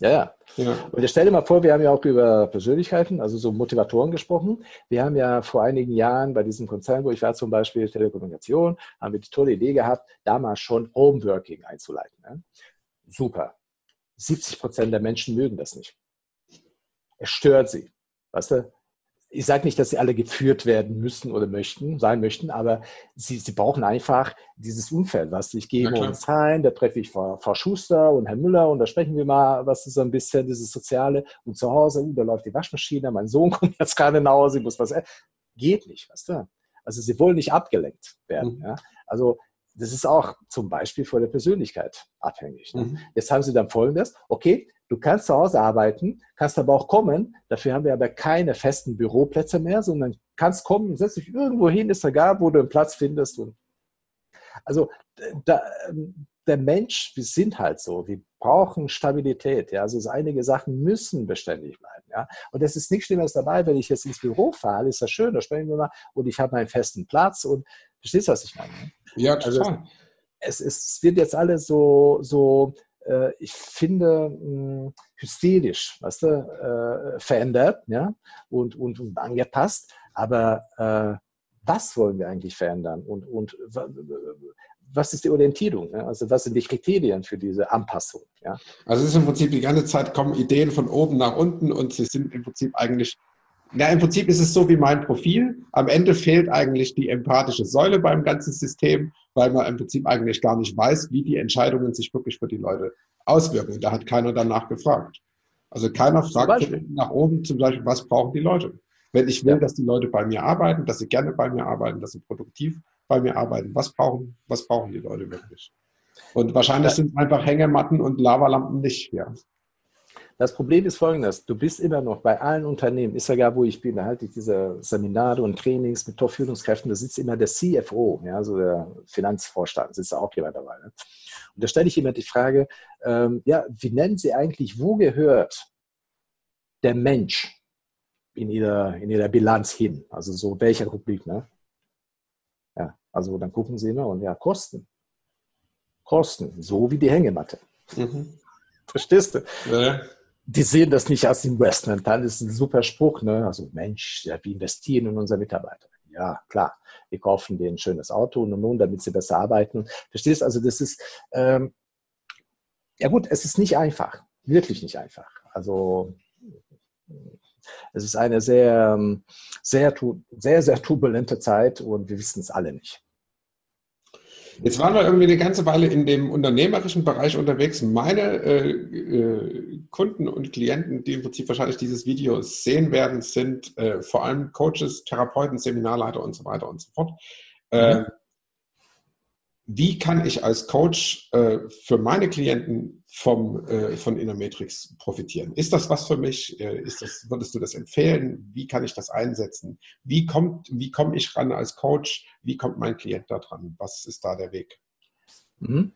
[SPEAKER 2] Ja, ja. ja. Und stell dir mal vor, wir haben ja auch über Persönlichkeiten, also so Motivatoren gesprochen. Wir haben ja vor einigen Jahren bei diesem Konzern, wo ich war zum Beispiel Telekommunikation, haben wir die tolle Idee gehabt, damals schon Homeworking einzuleiten. Ne? Super. 70 Prozent der Menschen mögen das nicht. Es stört sie. Weißt du? Ich sage nicht, dass sie alle geführt werden müssen oder möchten, sein möchten, aber sie, sie brauchen einfach dieses Umfeld. Was ich gehe morgens rein, da treffe ich Frau, Frau, Schuster und Herr Müller und da sprechen wir mal, was ist so ein bisschen dieses Soziale. Und zu Hause, uh, da läuft die Waschmaschine, mein Sohn kommt jetzt gerade nach Hause, ich muss was essen. Geht nicht, weißt du? Also sie wollen nicht abgelenkt werden. Mhm. Ja? Also das ist auch zum Beispiel von der Persönlichkeit abhängig. Ne? Mhm. Jetzt haben sie dann folgendes, okay, Du kannst zu Hause arbeiten, kannst aber auch kommen. Dafür haben wir aber keine festen Büroplätze mehr, sondern kannst kommen, setz dich irgendwo hin, ist egal, wo du einen Platz findest. Also da, der Mensch, wir sind halt so, wir brauchen Stabilität. Ja? Also einige Sachen müssen beständig bleiben. Ja? Und es ist nichts Schlimmes dabei, wenn ich jetzt ins Büro fahre, ist das schön, da sprechen wir mal, und ich habe meinen festen Platz und verstehst du, was ich meine?
[SPEAKER 1] Ja, total. Also,
[SPEAKER 2] es, es, wird jetzt alles so, so äh, ich finde, mh, hysterisch, weißt du, äh, verändert ja? und, und, und angepasst. Aber äh, was wollen wir eigentlich verändern? Und, und was ist die Orientierung? Ja? Also was sind die Kriterien für diese Anpassung? Ja?
[SPEAKER 1] Also es ist im Prinzip die ganze Zeit kommen Ideen von oben nach unten und sie sind im Prinzip eigentlich ja, im Prinzip ist es so wie mein Profil. Am Ende fehlt eigentlich die empathische Säule beim ganzen System, weil man im Prinzip eigentlich gar nicht weiß, wie die Entscheidungen sich wirklich für die Leute auswirken. Da hat keiner danach gefragt. Also keiner fragt nach oben zum Beispiel, was brauchen die Leute? Wenn ich will, ja. dass die Leute bei mir arbeiten, dass sie gerne bei mir arbeiten, dass sie produktiv bei mir arbeiten, was brauchen, was brauchen die Leute wirklich? Und wahrscheinlich ja. sind es einfach Hängematten und Lavalampen nicht, ja.
[SPEAKER 2] Das Problem ist folgendes: Du bist immer noch bei allen Unternehmen, ist ja gar, wo ich bin, da halte ich diese Seminare und Trainings mit Top-Führungskräften, da sitzt immer der CFO, ja, also der Finanzvorstand, sitzt auch jemand dabei. Ne? Und da stelle ich immer die Frage: ähm, Ja, wie nennen Sie eigentlich, wo gehört der Mensch in ihrer, in ihrer Bilanz hin? Also so welcher Rubrik, ne? Ja, also dann gucken Sie immer und ja, Kosten. Kosten, so wie die Hängematte. Mhm. Verstehst du? Ja die sehen das nicht als Investment. Dann ist ein super Spruch, ne? Also Mensch, ja, wir investieren in unsere Mitarbeiter. Ja, klar. Wir kaufen denen ein schönes Auto und nun, damit sie besser arbeiten. Verstehst? du? Also das ist ähm, ja gut, es ist nicht einfach. Wirklich nicht einfach. Also es ist eine sehr, sehr, sehr, sehr turbulente Zeit und wir wissen es alle nicht.
[SPEAKER 1] Jetzt waren wir irgendwie eine ganze Weile in dem unternehmerischen Bereich unterwegs. Meine äh, äh, Kunden und Klienten, die im Prinzip wahrscheinlich dieses Video sehen werden, sind äh, vor allem Coaches, Therapeuten, Seminarleiter und so weiter und so fort. Äh, mhm wie kann ich als Coach äh, für meine Klienten vom, äh, von Innermetrix profitieren? Ist das was für mich? Äh, ist das, würdest du das empfehlen? Wie kann ich das einsetzen? Wie, kommt, wie komme ich ran als Coach? Wie kommt mein Klient da dran? Was ist da der Weg? Mhm.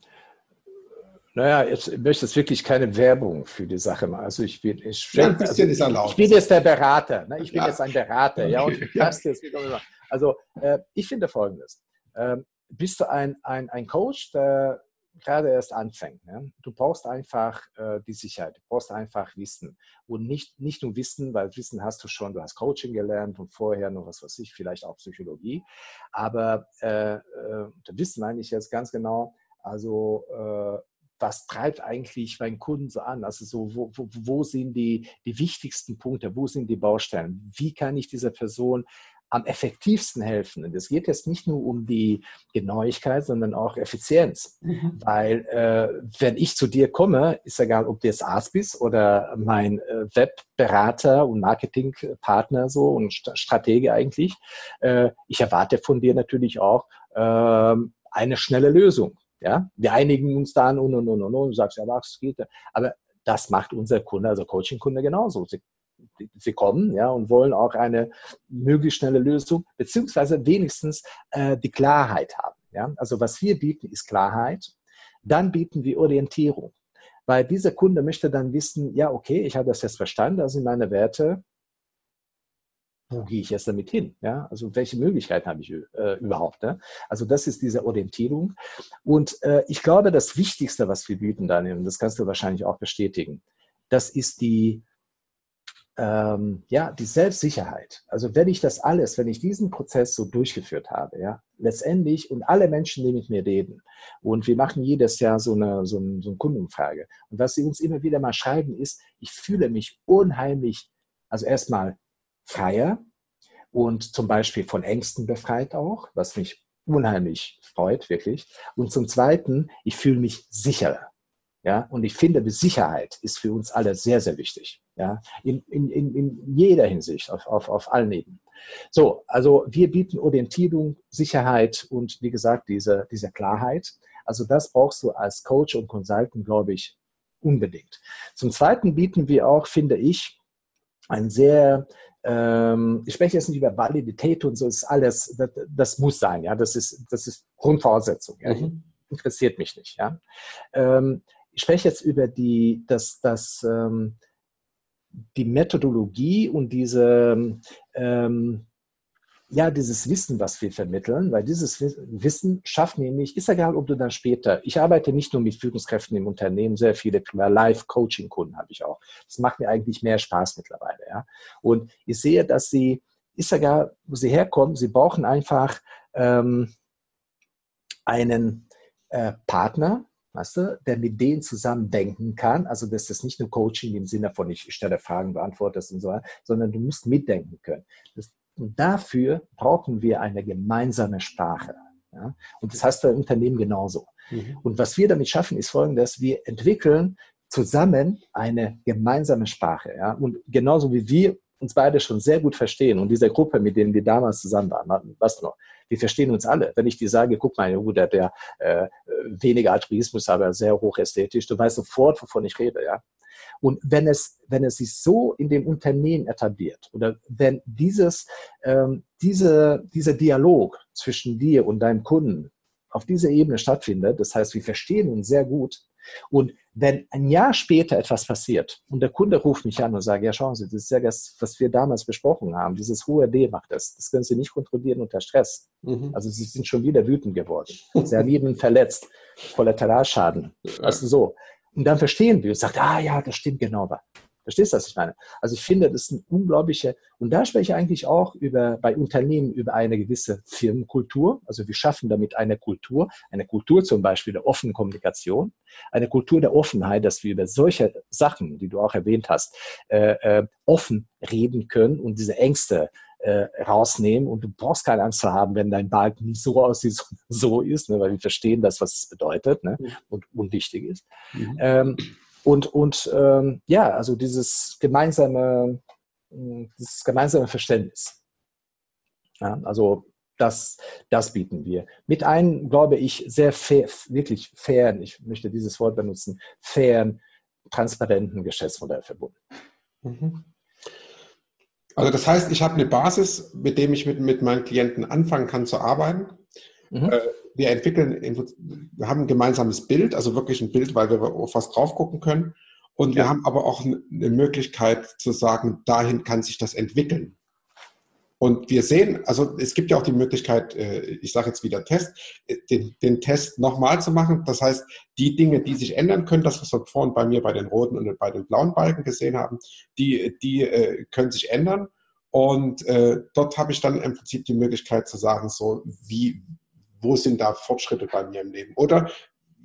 [SPEAKER 2] Naja, jetzt möchte ich wirklich keine Werbung für die Sache machen. Also ich bin, ich,
[SPEAKER 1] ja, ein bisschen also, ist
[SPEAKER 2] erlaubt. ich bin jetzt der Berater. Ne? Ich bin ja. jetzt ein Berater. Ja, und ja. jetzt Also äh, ich finde Folgendes. Ähm, bist du ein, ein, ein Coach, der gerade erst anfängt. Ne? Du brauchst einfach äh, die Sicherheit, du brauchst einfach Wissen. Und nicht, nicht nur Wissen, weil Wissen hast du schon, du hast Coaching gelernt und vorher noch was weiß ich, vielleicht auch Psychologie. Aber äh, äh, Wissen meine ich jetzt ganz genau, also äh, was treibt eigentlich meinen Kunden so an? Also so, wo, wo, wo sind die, die wichtigsten Punkte, wo sind die Baustellen? Wie kann ich dieser Person am effektivsten helfen. Und es geht jetzt nicht nur um die Genauigkeit, sondern auch Effizienz. Mhm. Weil äh, wenn ich zu dir komme, ist egal, ob du jetzt Arzt bist oder mein äh, Webberater und Marketingpartner so und Stratege eigentlich, äh, ich erwarte von dir natürlich auch äh, eine schnelle Lösung. Ja, wir einigen uns dann und und und und und, du sagst ja, was geht. Aber das macht unser Kunde, also Coaching-Kunde genauso. Sie sie kommen ja, und wollen auch eine möglichst schnelle Lösung, beziehungsweise wenigstens äh, die Klarheit haben. Ja? Also was wir bieten, ist Klarheit. Dann bieten wir Orientierung. Weil dieser Kunde möchte dann wissen, ja, okay, ich habe das jetzt verstanden, das sind meine Werte. Wo gehe ich jetzt damit hin? Ja, also welche Möglichkeiten habe ich äh, überhaupt? Ne? Also das ist diese Orientierung. Und äh, ich glaube, das Wichtigste, was wir bieten, Daniel, und das kannst du wahrscheinlich auch bestätigen, das ist die ähm, ja, die Selbstsicherheit. Also wenn ich das alles, wenn ich diesen Prozess so durchgeführt habe, ja, letztendlich und alle Menschen, die mit mir reden, und wir machen jedes Jahr so eine, so, eine, so eine Kundenumfrage. Und was sie uns immer wieder mal schreiben, ist, ich fühle mich unheimlich, also erstmal freier und zum Beispiel von Ängsten befreit auch, was mich unheimlich freut, wirklich. Und zum Zweiten, ich fühle mich sicherer. Ja, und ich finde, die Sicherheit ist für uns alle sehr, sehr wichtig. Ja, in, in, in jeder Hinsicht, auf, auf, auf allen Ebenen. So, also wir bieten Orientierung, Sicherheit und wie gesagt, diese, diese Klarheit. Also das brauchst du als Coach und Consultant, glaube ich, unbedingt. Zum Zweiten bieten wir auch, finde ich, ein sehr, ähm, ich spreche jetzt nicht über Validität und so, ist alles, das, das, muss sein, ja, das ist, das ist Grundvoraussetzung, ja. Mhm. interessiert mich nicht, ja. Ähm, ich spreche jetzt über die, das, das, ähm, die Methodologie und diese, ähm, ja, dieses Wissen, was wir vermitteln, weil dieses Wissen schafft nämlich, ist egal, ob du dann später, ich arbeite nicht nur mit Führungskräften im Unternehmen, sehr viele Live-Coaching-Kunden habe ich auch. Das macht mir eigentlich mehr Spaß mittlerweile, ja. Und ich sehe, dass sie, ist egal, wo sie herkommen, sie brauchen einfach ähm, einen äh, Partner, weißt du, der mit denen zusammen denken kann. Also das ist nicht nur Coaching im Sinne von, ich stelle Fragen, beantworte und so, sondern du musst mitdenken können. Das, und dafür brauchen wir eine gemeinsame Sprache. Ja? Und das heißt bei Unternehmen genauso. Mhm. Und was wir damit schaffen, ist folgendes, wir entwickeln zusammen eine gemeinsame Sprache. Ja? Und genauso wie wir uns beide schon sehr gut verstehen und diese Gruppe, mit denen wir damals zusammen waren, was noch, wir verstehen uns alle. Wenn ich dir sage, guck mal, gut, der, äh, weniger Altruismus, aber sehr hoch ästhetisch, du weißt sofort, wovon ich rede, ja. Und wenn es, wenn es sich so in dem Unternehmen etabliert oder wenn dieses, ähm, diese, dieser Dialog zwischen dir und deinem Kunden auf dieser Ebene stattfindet, das heißt, wir verstehen uns sehr gut, und wenn ein Jahr später etwas passiert und der Kunde ruft mich an und sagt, ja, schauen Sie, das ist ja das, was wir damals besprochen haben, dieses hohe D macht das, das können Sie nicht kontrollieren unter Stress. Mhm. Also Sie sind schon wieder wütend geworden. Sie haben jeden verletzt, Kollateralschaden, ja. du so. Und dann verstehen wir und sagt, ah ja, das stimmt genau. Verstehst du, was ich meine? Also ich finde, das ist ein unglaublicher, und da spreche ich eigentlich auch über, bei Unternehmen über eine gewisse Firmenkultur. Also wir schaffen damit eine Kultur, eine Kultur zum Beispiel der offenen Kommunikation, eine Kultur der Offenheit, dass wir über solche Sachen, die du auch erwähnt hast, äh, äh, offen reden können und diese Ängste äh, rausnehmen und du brauchst keine Angst zu haben, wenn dein Balken nicht so aussieht, so ist, ne, weil wir verstehen das, was es bedeutet ne, mhm. und unwichtig ist. Mhm. Ähm, und, und ähm, ja, also dieses gemeinsame, hm, dieses gemeinsame Verständnis. Ja, also das, das bieten wir. Mit einem, glaube ich, sehr fair, wirklich fairen, ich möchte dieses Wort benutzen, fairen, transparenten Geschäftsmodell verbunden. Mhm.
[SPEAKER 1] Also das heißt, ich habe eine Basis, mit dem ich mit, mit meinen Klienten anfangen kann zu arbeiten. Mhm. Wir entwickeln, wir haben ein gemeinsames Bild, also wirklich ein Bild, weil wir auf was drauf gucken können. Und wir haben aber auch eine Möglichkeit zu sagen, dahin kann sich das entwickeln. Und wir sehen, also es gibt ja auch die Möglichkeit, äh, ich sage jetzt wieder Test, äh, den, den Test nochmal zu machen. Das heißt, die Dinge, die sich ändern können, das, was wir vorhin bei mir bei den roten und bei den blauen Balken gesehen haben, die, die äh, können sich ändern. Und äh, dort habe ich dann im Prinzip die Möglichkeit zu sagen, so wie, wo sind da Fortschritte bei mir im Leben? Oder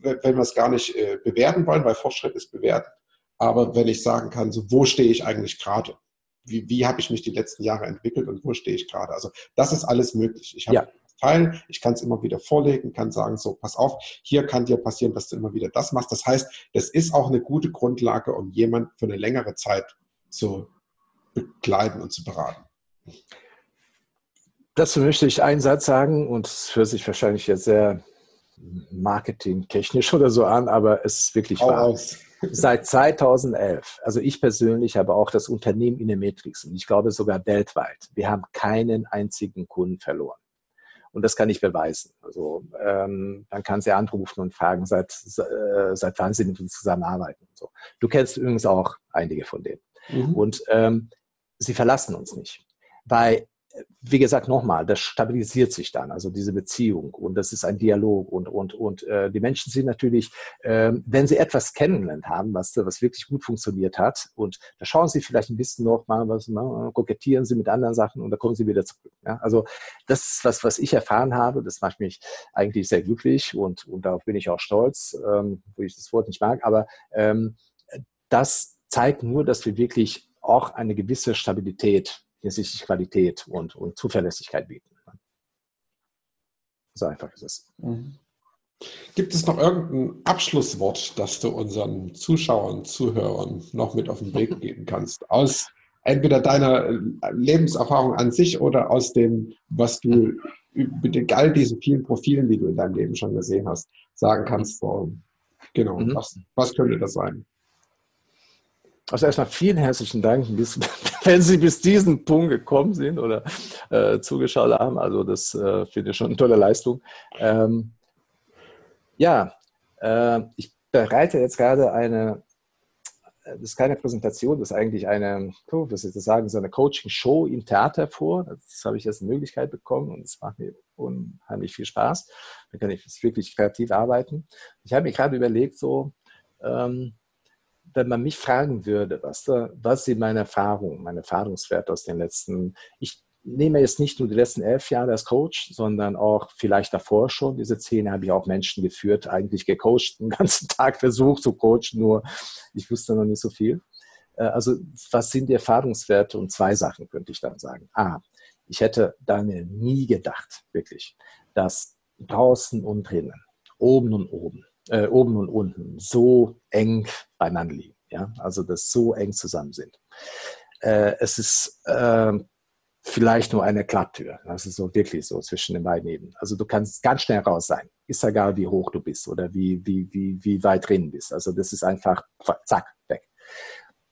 [SPEAKER 1] wenn wir es gar nicht äh, bewerten wollen, weil Fortschritt ist bewerten, aber wenn ich sagen kann, so wo stehe ich eigentlich gerade? Wie, wie habe ich mich die letzten Jahre entwickelt und wo stehe ich gerade? Also das ist alles möglich. Ich habe ja. Teil, ich kann es immer wieder vorlegen, kann sagen, so, pass auf, hier kann dir passieren, dass du immer wieder das machst. Das heißt, das ist auch eine gute Grundlage, um jemand für eine längere Zeit zu begleiten und zu beraten.
[SPEAKER 2] Dazu möchte ich einen Satz sagen und es hört sich wahrscheinlich jetzt sehr marketingtechnisch oder so an, aber es ist wirklich Hau wahr. Aus. Seit 2011, also ich persönlich habe auch das Unternehmen Inemetrix und ich glaube sogar weltweit, wir haben keinen einzigen Kunden verloren. Und das kann ich beweisen. Also ähm, dann kann sie anrufen und fragen, seit, äh, seit wann sie mit uns zusammenarbeiten. Und so. Du kennst übrigens auch einige von denen. Mhm. Und ähm, sie verlassen uns nicht. Weil wie gesagt, nochmal, das stabilisiert sich dann, also diese Beziehung und das ist ein Dialog und, und, und äh, die Menschen sind natürlich, äh, wenn sie etwas kennengelernt haben, was, was wirklich gut funktioniert hat und da schauen sie vielleicht ein bisschen noch mal, was, mal, kokettieren sie mit anderen Sachen und da kommen sie wieder zurück. Ja? Also das ist was, was ich erfahren habe, das macht mich eigentlich sehr glücklich und, und darauf bin ich auch stolz, ähm, wo ich das Wort nicht mag, aber ähm, das zeigt nur, dass wir wirklich auch eine gewisse Stabilität hinsichtlich Qualität und, und Zuverlässigkeit bieten. So einfach ist es. Mhm.
[SPEAKER 1] Gibt es noch irgendein Abschlusswort, das du unseren Zuschauern, Zuhörern noch mit auf den Weg geben kannst? Aus entweder deiner äh, Lebenserfahrung an sich oder aus dem, was du mit all diesen vielen Profilen, die du in deinem Leben schon gesehen hast, sagen kannst. So, genau, mhm. was, was könnte das sein?
[SPEAKER 2] Also erstmal vielen herzlichen Dank, wenn Sie bis diesen Punkt gekommen sind oder äh, zugeschaut haben. Also das äh, finde ich schon eine tolle Leistung. Ähm, ja, äh, ich bereite jetzt gerade eine, äh, das ist keine Präsentation, das ist eigentlich eine, was soll ich das sagen, so eine Coaching-Show im Theater vor. Das habe ich jetzt eine Möglichkeit bekommen und es macht mir unheimlich viel Spaß. Da kann ich wirklich kreativ arbeiten. Ich habe mir gerade überlegt, so, ähm, wenn man mich fragen würde, was, was sind meine Erfahrungen, meine Erfahrungswerte aus den letzten, ich nehme jetzt nicht nur die letzten elf Jahre als Coach, sondern auch vielleicht davor schon. Diese zehn habe ich auch Menschen geführt, eigentlich gecoacht, den ganzen Tag versucht zu coachen, nur ich wusste noch nicht so viel. Äh, also was sind die Erfahrungswerte? Und zwei Sachen könnte ich dann sagen. Ah, ich hätte Daniel nie gedacht, wirklich, dass draußen und drinnen, oben und oben, äh, oben und unten so eng beieinander liegen. Ja? Also, dass so eng zusammen sind. Äh, es ist äh, vielleicht nur eine Klapptür. Das ist so wirklich so zwischen den beiden Ebenen. Also du kannst ganz schnell raus sein. Ist egal, wie hoch du bist oder wie, wie, wie, wie weit drin bist. Also das ist einfach zack, weg.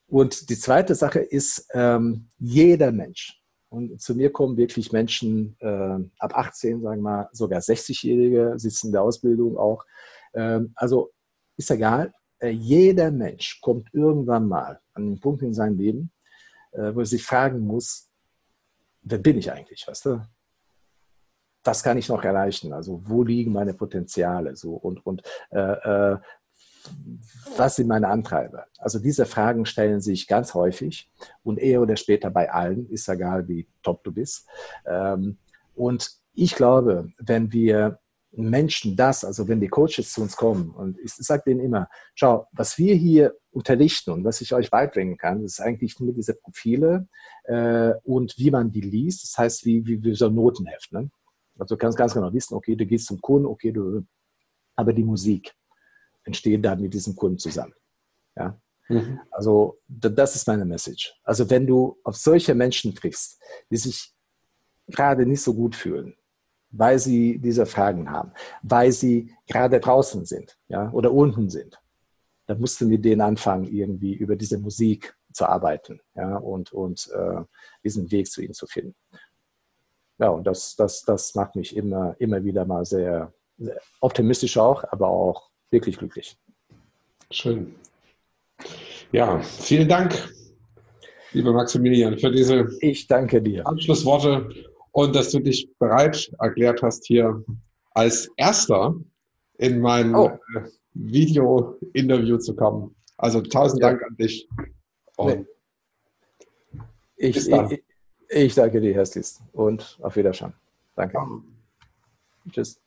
[SPEAKER 2] Und die zweite Sache ist, ähm, jeder Mensch, und zu mir kommen wirklich Menschen äh, ab 18, sagen wir mal, sogar 60-Jährige, sitzen in der Ausbildung auch, also ist egal, äh, jeder Mensch kommt irgendwann mal an den Punkt in seinem Leben, äh, wo er sich fragen muss, wer bin ich eigentlich, weißt du? Was kann ich noch erreichen? Also wo liegen meine Potenziale? So und und äh, äh, was sind meine Antreiber? Also diese Fragen stellen sich ganz häufig und eher oder später bei allen, ist egal, wie top du bist. Ähm, und ich glaube, wenn wir Menschen das, also wenn die Coaches zu uns kommen und ich sage denen immer, schau, was wir hier unterrichten und was ich euch beibringen kann, ist eigentlich nur diese Profile äh, und wie man die liest, das heißt wie, wie, wie so ein Notenheft. Ne? Also du kannst ganz genau wissen, okay, du gehst zum Kunden, okay, du, aber die Musik entsteht dann mit diesem Kunden zusammen. Ja? Mhm. Also das ist meine Message. Also wenn du auf solche Menschen triffst, die sich gerade nicht so gut fühlen, weil sie diese Fragen haben, weil sie gerade draußen sind ja, oder unten sind. Da mussten wir denen anfangen, irgendwie über diese Musik zu arbeiten ja, und, und äh, diesen Weg zu ihnen zu finden. ja, und das, das, das macht mich immer, immer wieder mal sehr, sehr optimistisch auch, aber auch wirklich glücklich.
[SPEAKER 1] Schön. Ja, vielen Dank, lieber Maximilian, für diese
[SPEAKER 2] ich danke dir.
[SPEAKER 1] Anschlussworte und dass du dich bereit erklärt hast, hier als Erster in mein oh. Äh, Video-Interview zu kommen. Also tausend ja. Dank an dich.
[SPEAKER 2] Nee. Ich, ich, ich, danke dir herzlichst und auf Wiedersehen. Danke. Ja. Tschüss.